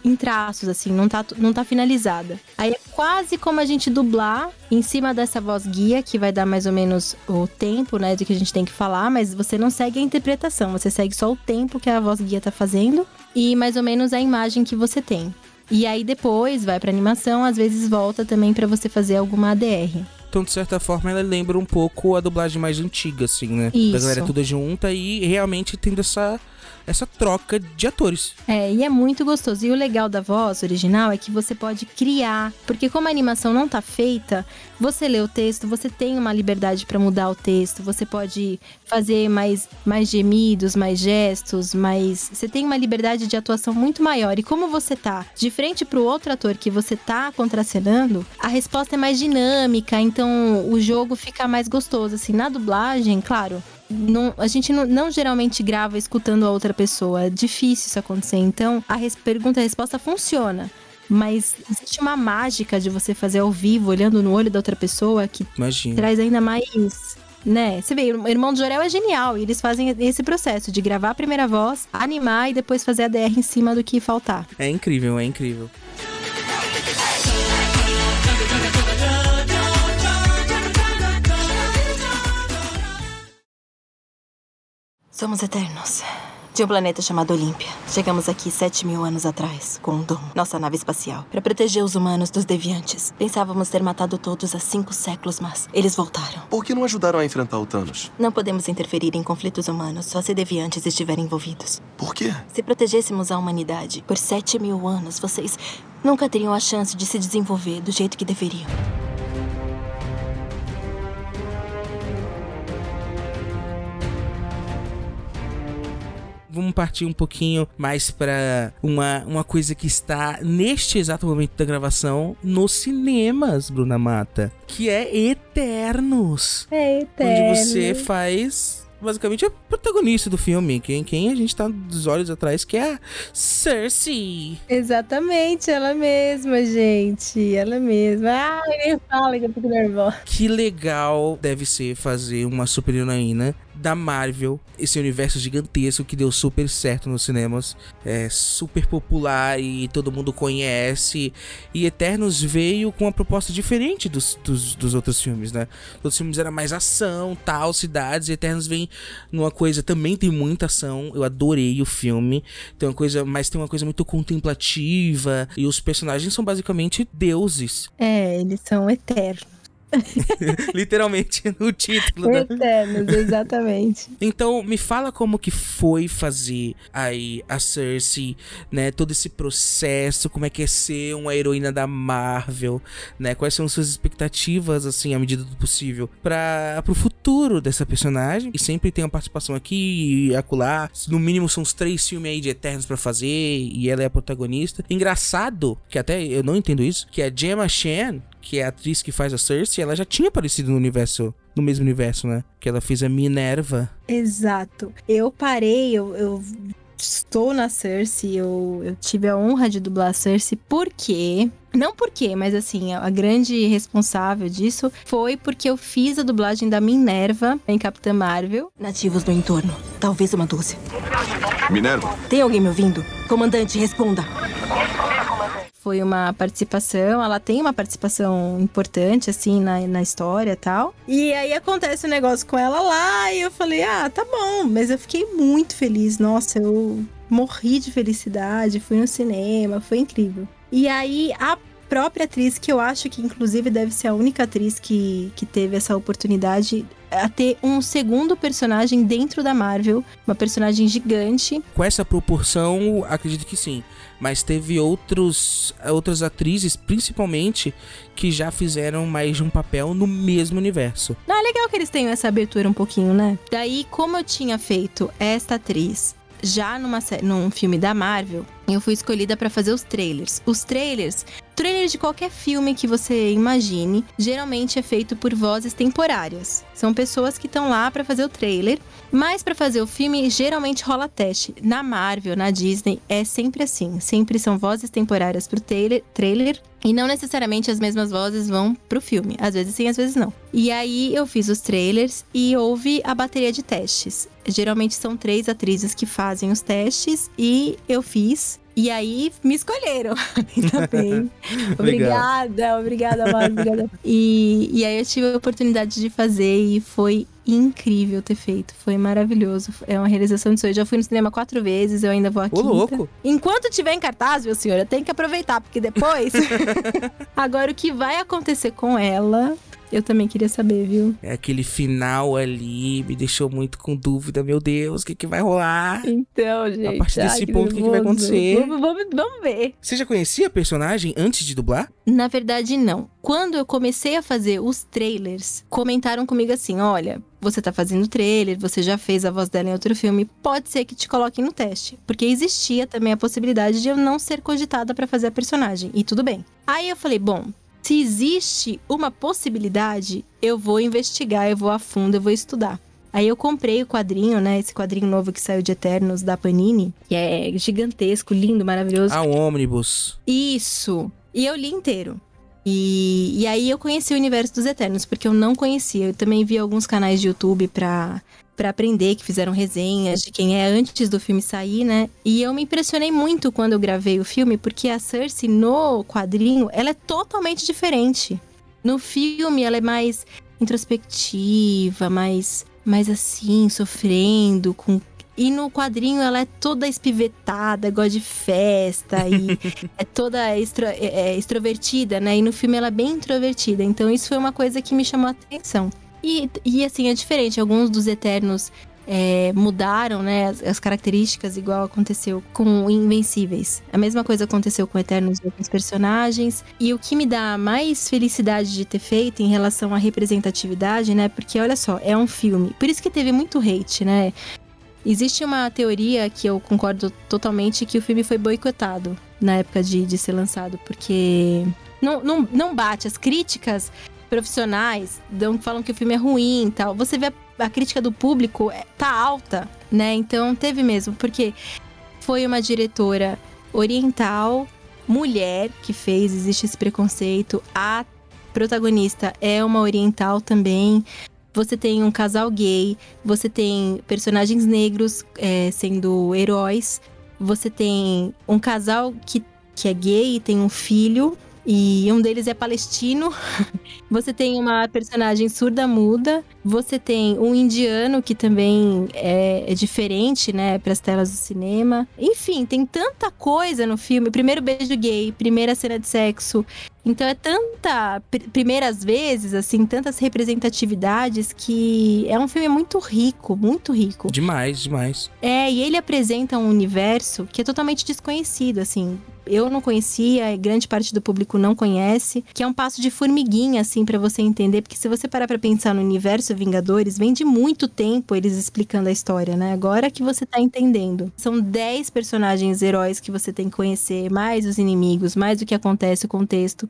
em traços, assim, não tá, não tá finalizada. Aí é quase como a gente dublar em cima dessa voz guia, que vai dar mais ou menos o tempo, né, de que a gente tem que falar, mas você não segue a interpretação, você segue só o tempo que a voz guia tá fazendo e mais ou menos a imagem que você tem. E aí depois vai pra animação, às vezes volta também pra você fazer alguma ADR. Então, de certa forma, ela lembra um pouco a dublagem mais antiga, assim, né? Da Isso. galera toda junta e realmente tendo essa, essa troca de atores. É, e é muito gostoso. E o legal da voz original é que você pode criar, porque como a animação não tá feita, você lê o texto, você tem uma liberdade pra mudar o texto, você pode fazer mais, mais gemidos, mais gestos, mais. Você tem uma liberdade de atuação muito maior. E como você tá de frente pro outro ator que você tá contracenando, a resposta é mais dinâmica, então o jogo fica mais gostoso. Assim, na dublagem, claro, não- a gente não, não geralmente grava escutando a outra pessoa. É difícil isso acontecer. Então, a res- pergunta e a resposta funciona. Mas existe uma mágica de você fazer ao vivo, olhando no olho da outra pessoa, que Imagina. traz ainda mais. Né? Você vê, o Irmão do Jorel é genial. E eles fazem esse processo de gravar a primeira voz, animar e depois fazer a DR em cima do que faltar. É incrível, é incrível. Somos eternos. De um planeta chamado Olímpia. Chegamos aqui sete mil anos atrás, com um domo, nossa nave espacial, para proteger os humanos dos deviantes. Pensávamos ter matado todos há cinco séculos, mas eles voltaram. Por que não ajudaram a enfrentar o Thanos? Não podemos interferir em conflitos humanos só se deviantes estiverem envolvidos. Por quê? Se protegêssemos a humanidade por sete mil anos, vocês nunca teriam a chance de se desenvolver do jeito que deveriam. Vamos partir um pouquinho mais pra uma, uma coisa que está neste exato momento da gravação nos cinemas, Bruna Mata, que é Eternos. É Onde você faz basicamente a protagonista do filme, quem, quem a gente tá dos olhos atrás, que é a Cersei. Exatamente, ela mesma, gente. Ela mesma. Ah, nem fala que eu fico nervosa. Que legal deve ser fazer uma super heroína da Marvel, esse universo gigantesco que deu super certo nos cinemas, é super popular e todo mundo conhece. E Eternos veio com uma proposta diferente dos, dos, dos outros filmes, né? Os filmes era mais ação, tal, cidades. E Eternos vem numa coisa também tem muita ação. Eu adorei o filme. Tem uma coisa, mas tem uma coisa muito contemplativa e os personagens são basicamente deuses. É, eles são eternos. Literalmente no título, né? Eternos, exatamente. Então, me fala como que foi fazer aí a Cersei, né? Todo esse processo, como é que é ser uma heroína da Marvel, né? Quais são suas expectativas, assim, à medida do possível, para pro futuro dessa personagem? E sempre tem uma participação aqui e acolá. No mínimo, são uns três filmes aí de Eternos para fazer, e ela é a protagonista. Engraçado, que até eu não entendo isso, que a Gemma Chan, que é a atriz que faz a Cersei, ela já tinha aparecido no universo, no mesmo universo, né? Que ela fez a Minerva. Exato. Eu parei, eu, eu estou na Cersei, eu, eu tive a honra de dublar a Cersei, porque não porque, mas assim, a grande responsável disso foi porque eu fiz a dublagem da Minerva em Capitã Marvel. Nativos no entorno. Talvez uma dúzia. Minerva? Tem alguém me ouvindo? Comandante, responda. Foi uma participação, ela tem uma participação importante, assim, na, na história e tal. E aí acontece um negócio com ela lá, e eu falei, ah, tá bom. Mas eu fiquei muito feliz. Nossa, eu morri de felicidade, fui no cinema, foi incrível. E aí a própria atriz, que eu acho que inclusive deve ser a única atriz que, que teve essa oportunidade a ter um segundo personagem dentro da Marvel, uma personagem gigante. Com essa proporção, acredito que sim. Mas teve outros, outras atrizes, principalmente, que já fizeram mais de um papel no mesmo universo. Ah, legal que eles tenham essa abertura um pouquinho, né? Daí, como eu tinha feito esta atriz já numa, num filme da Marvel, eu fui escolhida para fazer os trailers. Os trailers, trailer de qualquer filme que você imagine, geralmente é feito por vozes temporárias. São pessoas que estão lá para fazer o trailer, mas para fazer o filme geralmente rola teste. Na Marvel, na Disney, é sempre assim, sempre são vozes temporárias pro trailer, trailer e não necessariamente as mesmas vozes vão pro filme. Às vezes sim, às vezes não. E aí eu fiz os trailers e houve a bateria de testes. Geralmente são três atrizes que fazem os testes e eu fiz. E aí me escolheram. Ainda bem. obrigada, obrigada, obrigada. E, e aí eu tive a oportunidade de fazer e foi incrível ter feito. Foi maravilhoso. É uma realização de sonho. Já fui no cinema quatro vezes, eu ainda vou aqui. Ô, louco! Enquanto tiver em cartaz, meu senhor, eu tenho que aproveitar, porque depois. Agora, o que vai acontecer com ela eu também queria saber, viu? É aquele final ali me deixou muito com dúvida. Meu Deus, o que, que vai rolar? Então, gente. A partir desse ponto, o que, que vai acontecer? Vamos, vamos, vamos ver. Você já conhecia a personagem antes de dublar? Na verdade, não. Quando eu comecei a fazer os trailers, comentaram comigo assim: olha, você tá fazendo trailer, você já fez a voz dela em outro filme, pode ser que te coloquem no teste. Porque existia também a possibilidade de eu não ser cogitada para fazer a personagem. E tudo bem. Aí eu falei, bom, se existe uma possibilidade, eu vou investigar, eu vou a fundo, eu vou estudar. Aí eu comprei o quadrinho, né? Esse quadrinho novo que saiu de Eternos da Panini, que é gigantesco, lindo, maravilhoso. Ah, um ônibus. Isso. E eu li inteiro. E, e aí eu conheci o universo dos Eternos, porque eu não conhecia. Eu também vi alguns canais de YouTube pra, para aprender, que fizeram resenhas de quem é antes do filme sair, né? E eu me impressionei muito quando eu gravei o filme, porque a Cersei no quadrinho, ela é totalmente diferente. No filme, ela é mais introspectiva, mais, mais assim, sofrendo, com e no quadrinho ela é toda espivetada, gosta de festa e é toda extro, é, é, extrovertida, né? E no filme ela é bem introvertida. Então isso foi uma coisa que me chamou a atenção. E, e assim, é diferente. Alguns dos Eternos é, mudaram, né, as, as, características, igual aconteceu com Invencíveis. A mesma coisa aconteceu com Eternos e outros personagens. E o que me dá mais felicidade de ter feito em relação à representatividade, né, porque olha só, é um filme. Por isso que teve muito hate, né? Existe uma teoria que eu concordo totalmente que o filme foi boicotado na época de, de ser lançado, porque não, não, não bate. As críticas profissionais dão, falam que o filme é ruim e tal. Você vê a, a crítica do público é, tá alta, né? Então teve mesmo, porque foi uma diretora oriental, mulher, que fez, existe esse preconceito. A protagonista é uma oriental também. Você tem um casal gay, você tem personagens negros é, sendo heróis, você tem um casal que, que é gay e tem um filho E um deles é palestino. você tem uma personagem surda-muda. Você tem um indiano que também é, é diferente, né, para as telas do cinema. Enfim, tem tanta coisa no filme. Primeiro beijo gay, primeira cena de sexo. Então é tanta pr- primeiras vezes, assim, tantas representatividades que é um filme muito rico, muito rico. Demais, demais. É, e ele apresenta um universo que é totalmente desconhecido, assim. Eu não conhecia, grande parte do público não conhece, que é um passo de formiguinha, assim, pra você entender, porque se você parar pra pensar no universo Vingadores, vem de muito tempo eles explicando a história, né? Agora que você tá entendendo. São 10 personagens heróis que você tem que conhecer, mais os inimigos, mais o que acontece, o contexto.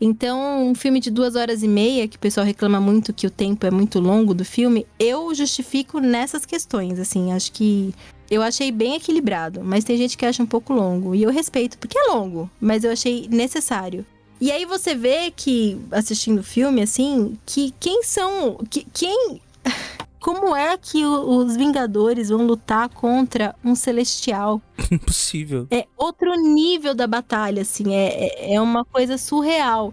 Então, um filme de duas horas e meia, que o pessoal reclama muito que o tempo é muito longo do filme, eu justifico nessas questões, assim, acho que eu achei bem equilibrado, mas tem gente que acha um pouco longo, e eu respeito, porque é longo, mas eu achei necessário. E aí você vê que, assistindo o filme, assim, que quem são. Que, quem. Como é que os Vingadores vão lutar contra um celestial? Impossível. É outro nível da batalha, assim, é, é- é uma coisa surreal.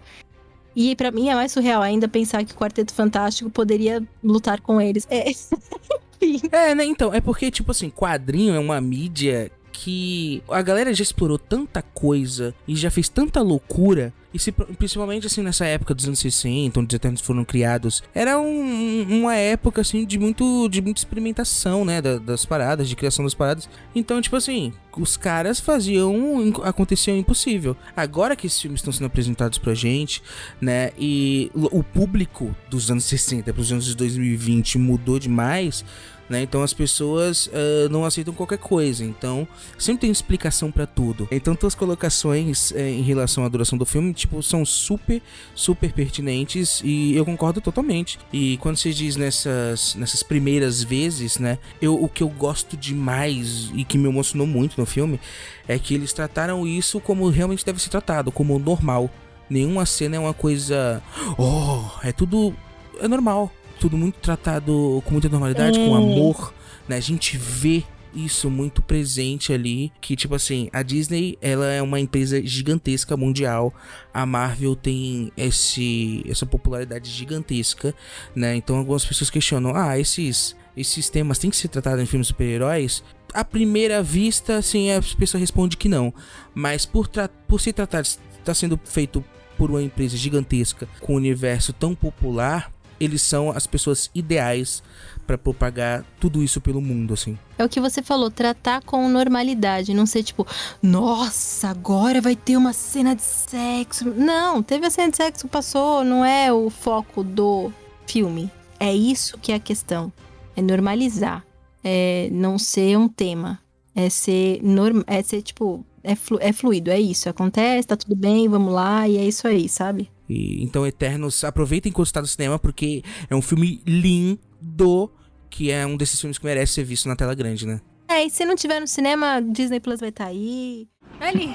E pra mim é mais surreal ainda pensar que o Quarteto Fantástico poderia lutar com eles. É. É, né? Então, é porque, tipo assim, quadrinho é uma mídia que a galera já explorou tanta coisa e já fez tanta loucura. E se, principalmente assim nessa época dos anos 60, onde os Eternos foram criados, era um- uma época assim de muito de muita experimentação, né, da- das paradas, de criação das paradas. Então, tipo assim, os caras faziam acontecer o impossível. Agora que esses filmes estão sendo apresentados pra gente, né, e o público dos anos 60 para os anos de 2020 mudou demais, né? Então as pessoas ah, não aceitam qualquer coisa. Então sempre tem explicação pra tudo. Então tuas colocações eh, em relação à duração do filme, tipo, são super, super pertinentes e eu concordo totalmente. E quando você diz nessas, nessas primeiras vezes, né? Eu, o que eu gosto demais e que me emocionou muito no filme é que eles trataram isso como realmente deve ser tratado, como normal. Nenhuma cena é uma coisa. Oh, é tudo. É normal. Tudo muito tratado com muita normalidade, com amor, né? A gente vê isso muito presente ali, que tipo assim, a Disney, ela é uma empresa gigantesca mundial, a Marvel tem esse essa popularidade gigantesca, né? Então algumas pessoas questionam: "Ah, esses esses temas têm que ser tratados em filmes super-heróis?" À primeira vista, assim, a pessoa responde que não, mas por por se tratar está sendo feito por uma empresa gigantesca com um universo tão popular, eles são as pessoas ideais pra propagar tudo isso pelo mundo, assim. É o que você falou, tratar com normalidade, não ser tipo, nossa, agora vai ter uma cena de sexo. Não, teve a cena de sexo, passou, não é o foco do filme. É isso que é a questão. É normalizar. É não ser um tema. É ser norm... é ser tipo, é, flu... é fluido, é isso. Acontece, tá tudo bem, vamos lá, e é isso aí, sabe? E, então, Eternos, aproveita enquanto está no cinema, porque é um filme lindo, que é um desses filmes que merece ser visto na tela grande, né? É, e se não tiver no cinema, Disney Plus vai estar aí. Ali.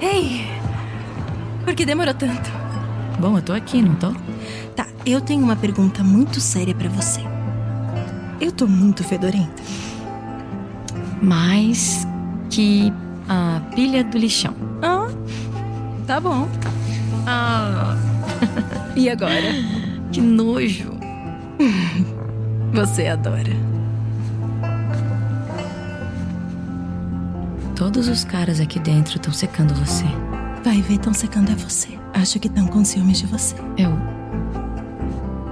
Ei! Por que demorou tanto? Bom, eu tô aqui, não tô? Tá, eu tenho uma pergunta muito séria pra você. Eu tô muito fedorenta. Mais que a pilha do lixão. Ah, tá bom. Ah, E agora? que nojo. Você adora. Todos os caras aqui dentro estão secando você. Vai ver, tão secando é você. Acho que tão com ciúmes de você. Eu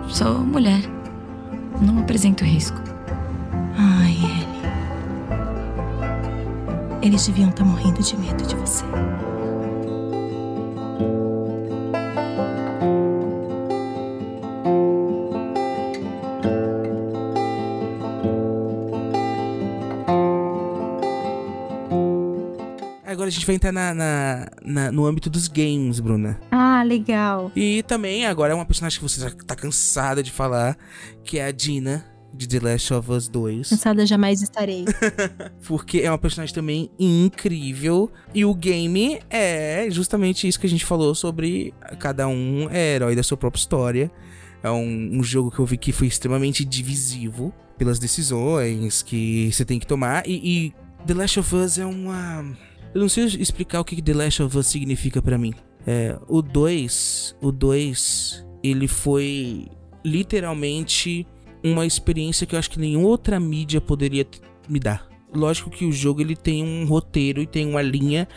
sou mulher. Não apresento risco. Ai, ele. Eles deviam estar morrendo de medo de você. Gente vai entrar na, na- na- no âmbito dos games, Bruna. Ah, legal. E também agora é uma personagem que você já tá cansada de falar, que é a Dina, de The Last of Us 2. Cansada jamais estarei. Porque é uma personagem também incrível. E o game é justamente isso que a gente falou sobre cada um é herói da sua própria história. É um, um jogo que eu vi que foi extremamente divisivo pelas decisões que você tem que tomar. E, e The Last of Us é uma. Eu não sei explicar o que The Last of Us significa pra mim. É, o 2, o 2, ele foi literalmente uma experiência que eu acho que nenhuma outra mídia poderia me dar. Lógico que o jogo ele tem um roteiro e tem uma linha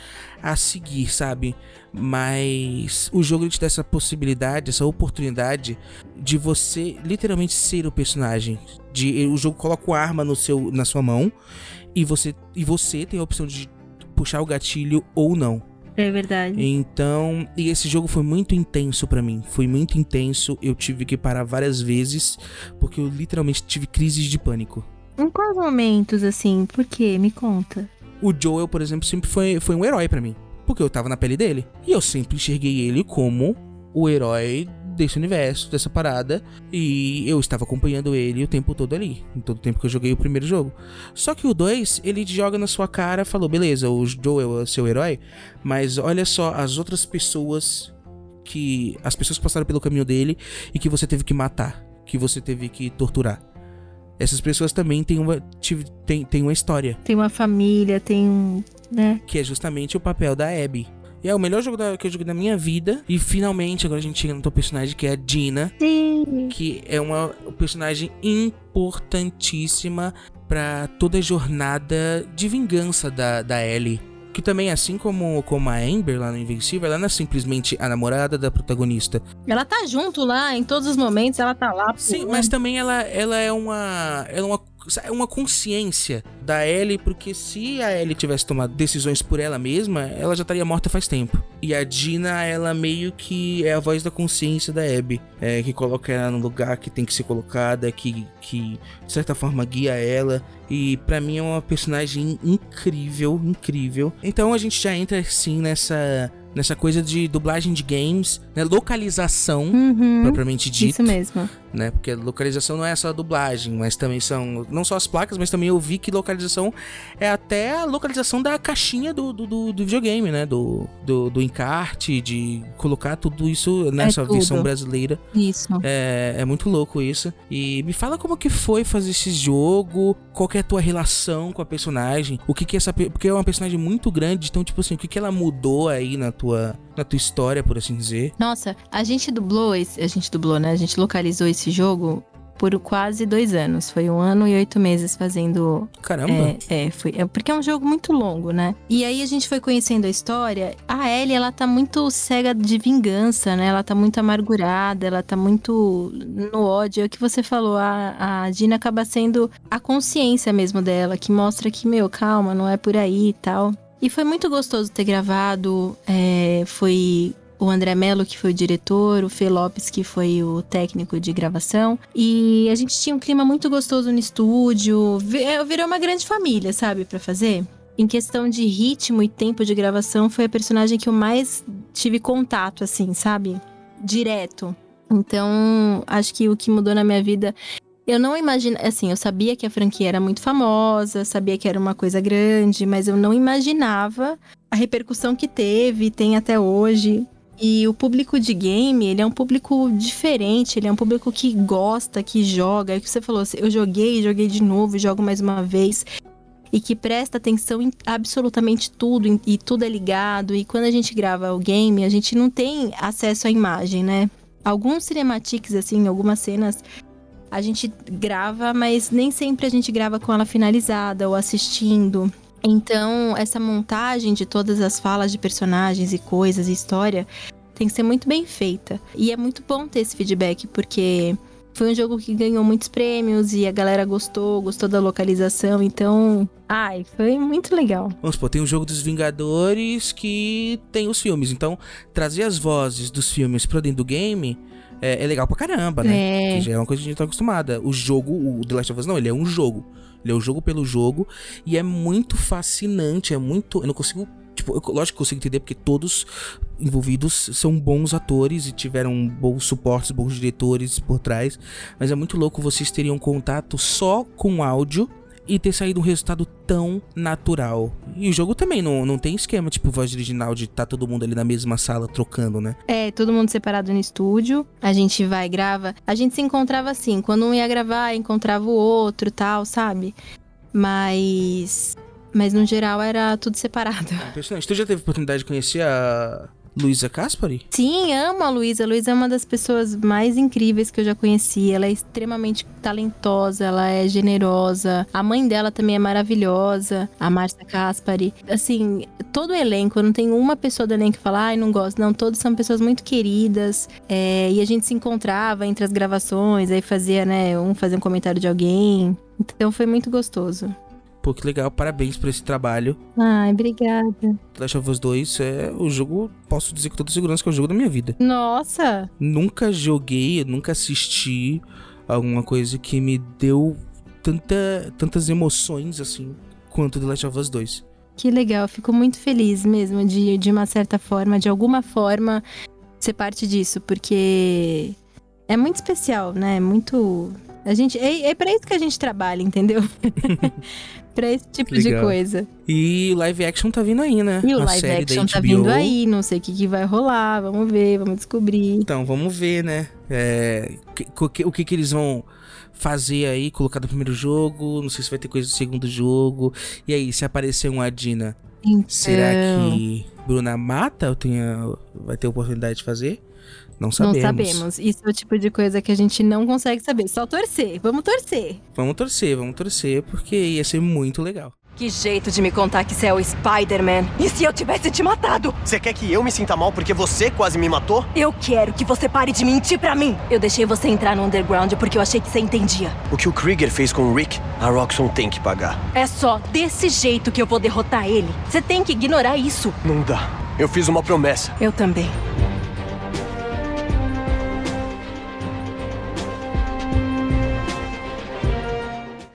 a seguir, sabe? Mas o jogo ele te dá essa possibilidade, essa oportunidade de você literalmente ser o personagem. De, o jogo coloca uma arma no seu, na sua mão e você, e você tem a opção de puxar o gatilho ou não. É verdade. Então, e esse jogo foi muito intenso para mim. Foi muito intenso. Eu tive que parar várias vezes porque eu literalmente tive crises de pânico. Em quais momentos, assim? Por quê? Me conta. O Joel, por exemplo, sempre foi, foi um herói para mim. Porque eu tava na pele dele. E eu sempre enxerguei ele como o herói desse universo, dessa parada. E eu estava acompanhando ele o tempo todo ali. Em todo o tempo que eu joguei o primeiro jogo. Só que o 2, ele joga na sua cara falou: beleza, o Joel é seu herói. Mas olha só as outras pessoas que. As pessoas que passaram pelo caminho dele e que você teve que matar. Que você teve que torturar essas pessoas também têm uma, têm, têm uma história. Tem uma família, tem um. né? Que é justamente o papel da Abby. E é o melhor jogo da, que eu joguei na minha vida. E finalmente, agora a gente chega no teu personagem, que é a Dina. Sim. Que é uma personagem importantíssima para toda a jornada de vingança da, da Ellie. Que também, assim como, como a Amber lá no Invencível, ela não é simplesmente a namorada da protagonista. Ela tá junto lá, em todos os momentos, ela tá lá. Sim, mas também ela, ela é uma. Ela é uma uma consciência da Ellie, porque se a Ellie tivesse tomado decisões por ela mesma, ela já estaria morta faz tempo. E a Dina, ela meio que é a voz da consciência da Abby, é, que coloca ela no lugar que tem que ser colocada, que, que de certa forma guia ela. E para mim é uma personagem incrível, incrível. Então a gente já entra sim nessa nessa coisa de dublagem de games, né? Localização, uhum, propriamente dito. Isso mesmo. Né? Porque localização não é só a dublagem, mas também são. Não só as placas, mas também eu vi que localização é até a localização da caixinha do, do, do, do videogame, né? Do, do, do, encarte, de colocar tudo isso nessa é versão brasileira. Isso. É, é muito louco isso. E me fala como que foi fazer esse jogo, qual é a tua relação com a personagem, o que que essa. Porque é uma personagem muito grande, então, tipo assim, o que que ela mudou aí na tua tua, na tua história, por assim dizer. Nossa, a gente dublou esse, a gente dublou, né? A gente localizou esse jogo por quase dois anos. Foi um ano e oito meses fazendo. Caramba! É, é, foi. É, porque é um jogo muito longo, né? E aí a gente foi conhecendo a história. A Ellie, ela tá muito cega de vingança, né? Ela tá muito amargurada, ela tá muito no ódio. É o que você falou, a, a Dina acaba sendo a consciência mesmo dela, que mostra que, meu, calma, não é por aí e tal. E foi muito gostoso ter gravado. É, foi o André Mello, que foi o diretor, o Fê Lopes, que foi o técnico de gravação. E a gente tinha um clima muito gostoso no estúdio. É, virou uma grande família, sabe, para fazer. Em questão de ritmo e tempo de gravação, foi a personagem que eu mais tive contato, assim, sabe? Direto. Então, acho que o que mudou na minha vida eu não imagino, assim, eu sabia que a franquia era muito famosa, sabia que era uma coisa grande, mas eu não imaginava a repercussão que teve, tem até hoje. E o público de game, ele é um público diferente, ele é um público que gosta, que joga. É o que você falou, eu joguei, joguei de novo, jogo mais uma vez. E que presta atenção em absolutamente tudo, e tudo é ligado. E quando a gente grava o game, a gente não tem acesso à imagem, né? Alguns cinematics, assim, algumas cenas a gente grava, mas nem sempre a gente grava com ela finalizada ou assistindo. Então, essa montagem de todas as falas de personagens e coisas e história tem que ser muito bem feita. E é muito bom ter esse feedback, porque foi um jogo que ganhou muitos prêmios e a galera gostou, gostou da localização, então. Ai, foi muito legal. Vamos supor, tem o jogo dos Vingadores que tem os filmes, então trazer as vozes dos filmes pra dentro do game é, é legal pra caramba, né? É. Que já é uma coisa que a gente tá acostumada. O jogo, o The Last of Us, não, ele é um jogo. Ele é um jogo pelo jogo. E é muito fascinante, é muito. Eu não consigo. Tipo, eu, lógico que eu consigo entender porque todos envolvidos são bons atores e tiveram bons suportes, bons diretores por trás. Mas é muito louco vocês teriam contato só com áudio e ter saído um resultado tão natural. E o jogo também não, não tem esquema, tipo, voz original de tá todo mundo ali na mesma sala trocando, né? É, todo mundo separado no estúdio. A gente vai, grava. A gente se encontrava assim, quando um ia gravar, encontrava o outro tal, sabe? Mas. Mas no geral era tudo separado. Impressionante. Tu já teve oportunidade de conhecer a, Luísa Caspari? Sim, amo a Luísa. Luísa é uma das pessoas mais incríveis que eu já conheci. Ela é extremamente talentosa, ela é generosa. A mãe dela também é maravilhosa, a Márcia Caspari. Assim, todo o elenco, não tenho uma pessoa do elenco que fala, ai, não gosto. Não, todos são pessoas muito queridas. É, e a gente se encontrava entre as gravações, aí fazia, né, um fazia um comentário de alguém. Então foi muito gostoso. Pô, que legal, parabéns por esse trabalho. Ai, obrigada. Last of Us 2 é o jogo, posso dizer com toda segurança que é o jogo da minha vida. Nossa! Nunca joguei, nunca assisti alguma coisa que me deu tanta, tantas emoções assim quanto The Last of Us 2. Que legal, fico muito feliz mesmo de, de uma certa forma, de alguma forma, ser parte disso, porque é muito especial, né? É muito. A gente. É, é para isso que a gente trabalha, entendeu? pra esse tipo Legal. de coisa. E o live action tá vindo aí, né? E o A live série action tá vindo aí, não sei o que, que vai rolar, vamos ver, vamos descobrir. Então, vamos ver, né? É, o que, o que que eles vão fazer aí, colocar do primeiro jogo, não sei se vai ter coisa do segundo jogo. E aí, se aparecer um Adina, será Então. que Bruna mata ou tenha, vai ter oportunidade de fazer? Não Não sabemos. sabemos. Isso é o tipo de coisa que a gente não consegue saber. Só torcer. Vamos torcer. Vamos torcer, vamos torcer, porque ia ser muito legal. Que jeito de me contar que você é o Spider-Man. E se eu tivesse te matado? Você quer que eu me sinta mal porque você quase me matou? Eu quero que você pare de mentir pra mim. Eu deixei você entrar no Underground porque eu achei que você entendia. O que o Krieger fez com o Rick, a Roxxon tem que pagar. É só desse jeito que eu vou derrotar ele. Você tem que ignorar isso. Não dá. Eu fiz uma promessa. Eu também.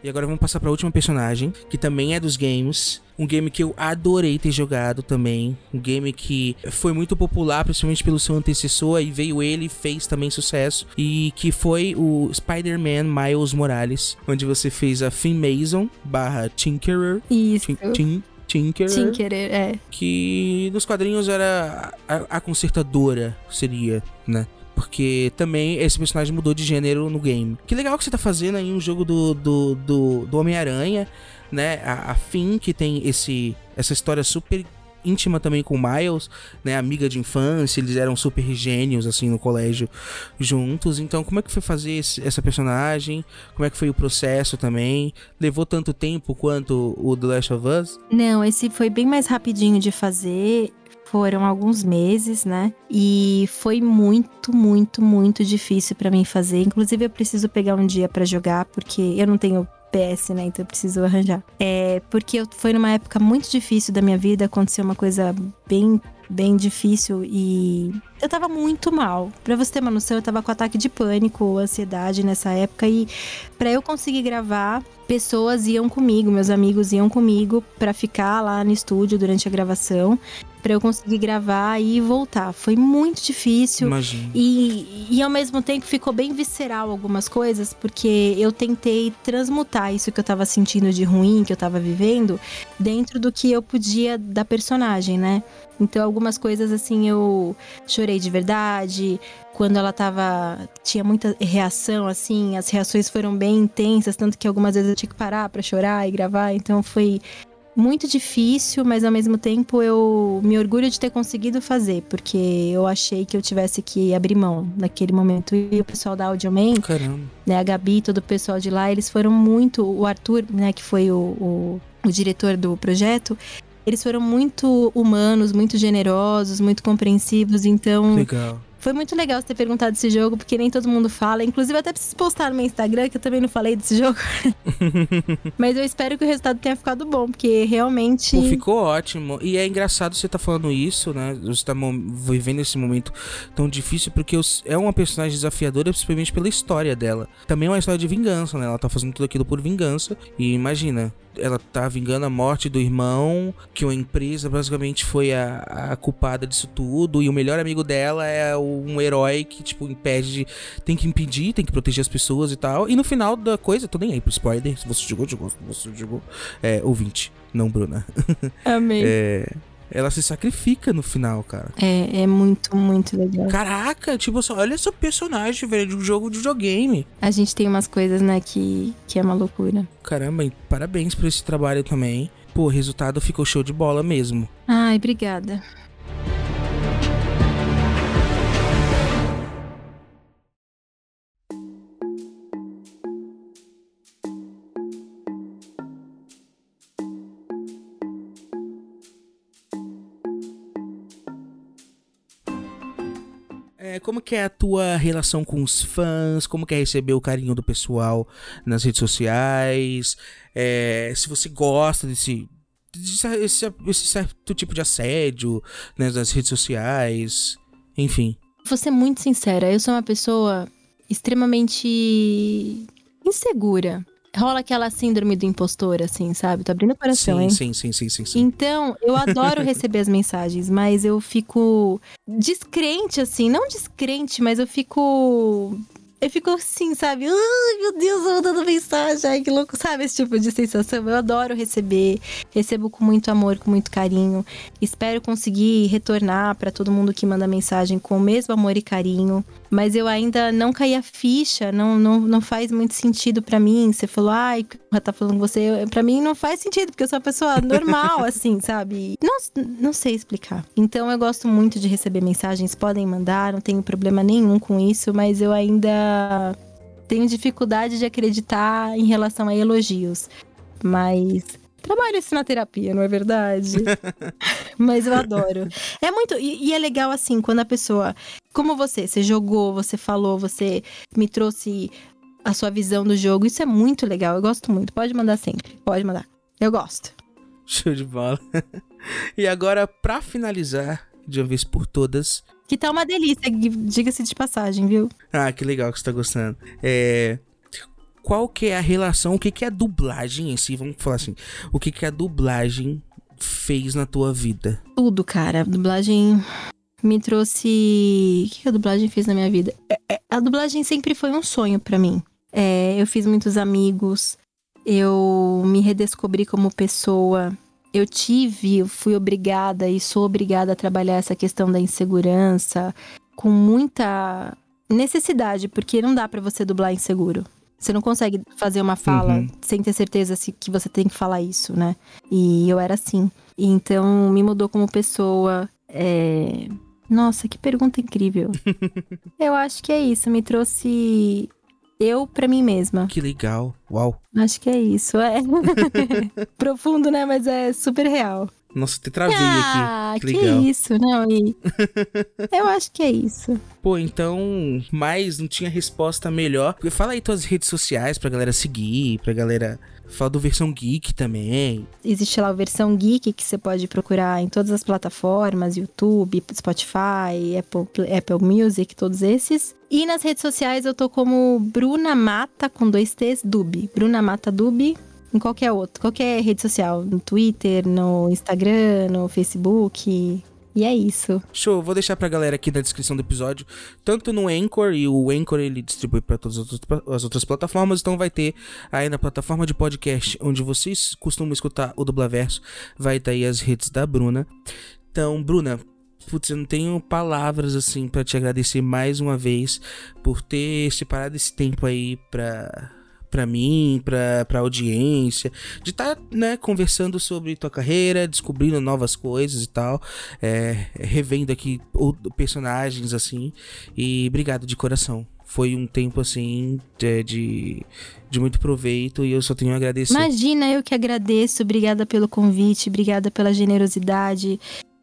E agora vamos passar pra última personagem, que também é dos games. Um game que eu adorei ter jogado também. Um game que foi muito popular, principalmente pelo seu antecessor. Aí veio ele e fez também sucesso. E que foi o Spider-Man Miles Morales. Onde você fez a Finn Mason barra Tinkerer. Isso. Tin, tin, Tinkerer. Querer, é. Que nos quadrinhos era a, a consertadora, seria, né? Porque também esse personagem mudou de gênero no game. Que legal que você tá fazendo aí um jogo do, do, do, do Homem-Aranha, né? A, a Finn, que tem esse, essa história super íntima também com Miles, né? Amiga de infância, eles eram super gênios, assim, no colégio juntos. Então, como é que foi fazer esse- essa personagem? Como é que foi o processo também? Levou tanto tempo quanto o The Last of Us? Não, esse foi bem mais rapidinho de fazer. Foram alguns meses, né? E foi muito, muito, muito difícil pra mim fazer. Inclusive, eu preciso pegar um dia pra jogar, porque eu não tenho PS, né? Então eu preciso arranjar. É porque eu, foi numa época muito difícil da minha vida, aconteceu uma coisa bem, bem difícil e eu tava muito mal. Pra você ter uma noção, eu tava com ataque de pânico, ansiedade nessa época e pra eu conseguir gravar, pessoas iam comigo, meus amigos iam comigo pra ficar lá no estúdio durante a gravação, pra eu conseguir gravar e voltar. Foi muito difícil. Imagino. E, e ao mesmo tempo ficou bem visceral algumas coisas, porque eu tentei transmutar isso que eu tava sentindo de ruim, que eu tava vivendo, dentro do que eu podia da personagem, né? Então algumas coisas assim eu chorei de verdade, quando ela tava tinha muita reação assim, as reações foram bem intensas, tanto que algumas vezes eu tinha que parar pra chorar e gravar, então foi muito difícil, mas ao mesmo tempo eu me orgulho de ter conseguido fazer, porque eu achei que eu tivesse que abrir mão naquele momento. E o pessoal da Audioman, né, a Gabi, todo o pessoal de lá, eles foram muito. O Arthur, né, que foi o, o, o diretor do projeto, eles foram muito humanos, muito generosos, muito compreensivos, então. Legal. Foi muito legal você ter perguntado desse jogo, porque nem todo mundo fala. Inclusive, eu até preciso postar no meu Instagram, que eu também não falei desse jogo. Mas eu espero que o resultado tenha ficado bom, porque realmente. Pô, ficou ótimo. E é engraçado você tá falando isso, né? Você tá mo- vivendo esse momento tão difícil, porque é uma personagem desafiadora, principalmente pela história dela. Também é uma história de vingança, né? Ela tá fazendo tudo aquilo por vingança. E imagina, ela tá vingando a morte do irmão, que uma empresa basicamente foi a, a culpada disso tudo. E o melhor amigo dela é um herói que, tipo, impede de. Tem que impedir, tem que proteger as pessoas e tal. E no final da coisa, tô nem aí pro spoiler. Se você jogou, jogou. Se você jogou. É, ouvinte, não Bruna. Amei. É, ela se sacrifica no final, cara. É, é muito, muito legal. Caraca, tipo, olha essa personagem, velho, de um jogo de videogame. A gente tem umas coisas, né, que, que é uma loucura. Caramba, e parabéns por esse trabalho também. Pô, o resultado ficou show de bola mesmo. Ai, obrigada. Que é a tua relação com os fãs? Como que é receber o carinho do pessoal nas redes sociais? É, se você gosta desse, desse esse, certo tipo de assédio né, nas redes sociais, enfim. Vou ser muito sincera, eu sou uma pessoa extremamente insegura. Rola aquela síndrome do impostor, assim, sabe? Tô abrindo o coração, sim, hein? Sim, sim, sim, sim, sim. Então, eu adoro receber as mensagens, mas eu fico descrente, assim. Não descrente, mas eu fico eu fico assim, sabe? Ai, meu Deus, eu mandando mensagem. Ai, que louco. Sabe esse tipo de sensação? Eu adoro receber. Recebo com muito amor, com muito carinho. Espero conseguir retornar para todo mundo que manda mensagem com o mesmo amor e carinho. Mas eu ainda não caí a ficha. Não, não, não faz muito sentido para mim. Você falou, ai, tá falando com você. Para mim não faz sentido, porque eu sou uma pessoa normal, assim, sabe? Não, não sei explicar. Então eu gosto muito de receber mensagens. Podem mandar, não tenho problema nenhum com isso. Mas eu ainda tenho dificuldade de acreditar em relação a elogios. Mas trabalho isso na terapia, não é verdade? Mas eu adoro. É muito. E, e, é legal assim, quando a pessoa. Como você, você jogou, você falou, você me trouxe a sua visão do jogo. Isso é muito legal. Eu gosto muito. Pode mandar sempre. Pode mandar. Eu gosto. Show de bola. e agora, para finalizar, de uma vez por todas, que tá uma delícia, diga-se de passagem, viu? Ah, que legal que você tá gostando. É. Qual que é a relação, o que que é a dublagem em si? Vamos falar assim. O que que a dublagem fez na tua vida? Tudo, cara. A dublagem me trouxe. O que a dublagem fez na minha vida? É, é, a dublagem sempre foi um sonho para mim. É, eu fiz muitos amigos, eu me redescobri como pessoa eu tive, fui obrigada e sou obrigada a trabalhar essa questão da insegurança com muita necessidade, porque não dá para você dublar inseguro. Você não consegue fazer uma fala uhum. sem ter certeza se, que você tem que falar isso, né? E eu era assim. Então, me mudou como pessoa. É... Nossa, que pergunta incrível. eu acho que é isso. Me trouxe eu para mim mesma. Que legal. Uau. Acho que é isso. É profundo, né? Mas é super real. Nossa, te travei ah, aqui. Que, que legal. isso, não. E... eu acho que é isso. Pô, então, mais não tinha resposta melhor. Fala aí tuas redes sociais pra galera seguir, pra galera Fala do versão geek também. Existe lá a versão geek que você pode procurar em todas as plataformas, YouTube, Spotify, Apple, Apple Music, todos esses. E nas redes sociais eu tô como Bruna Mata com dois T's Dub. Bruna Mata Dub em qualquer outro, qualquer rede social, no Twitter, no Instagram, no Facebook, e é isso. Show, vou deixar pra galera aqui na descrição do episódio, tanto no Anchor, e o Anchor ele distribui para todas as outras plataformas, então vai ter aí na plataforma de podcast, onde vocês costumam escutar o Dublaverso, vai estar aí as redes da Bruna. Então, Bruna, putz, eu não tenho palavras assim para te agradecer mais uma vez por ter separado esse tempo aí pra para mim, para pra audiência, de estar, tá, né, conversando sobre tua carreira, descobrindo novas coisas e tal, é, revendo aqui personagens assim, e obrigado de coração. Foi um tempo assim de, de, de muito proveito e eu só tenho a agradecer. Imagina, eu que agradeço. Obrigada pelo convite, obrigada pela generosidade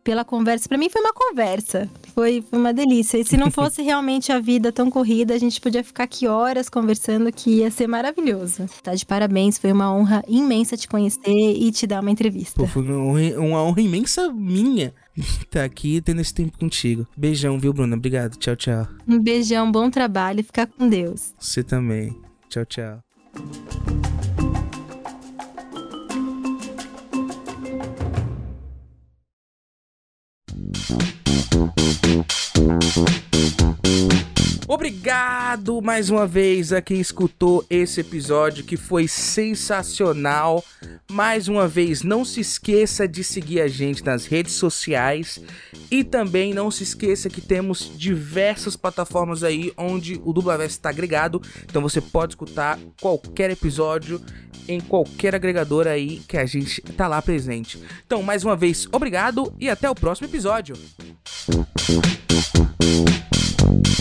pela conversa. Para mim foi uma conversa. Foi, foi uma delícia. E se não fosse realmente a vida tão corrida, a gente podia ficar aqui horas conversando que ia ser maravilhoso. Tá de parabéns, foi uma honra imensa te conhecer e te dar uma entrevista. Pô, foi uma honra, uma honra imensa minha tá aqui tendo esse tempo contigo. Beijão, viu, Bruna? Obrigado. Tchau, tchau. Um beijão, bom trabalho. Fica com Deus. Você também. Tchau, tchau. Thank you. Obrigado mais uma vez a quem escutou esse episódio que foi sensacional. Mais uma vez, não se esqueça de seguir a gente nas redes sociais e também não se esqueça que temos diversas plataformas aí onde o Dublaverso está agregado. Então você pode escutar qualquer episódio em qualquer agregador aí que a gente tá lá presente. Então, mais uma vez, obrigado e até o próximo episódio thank you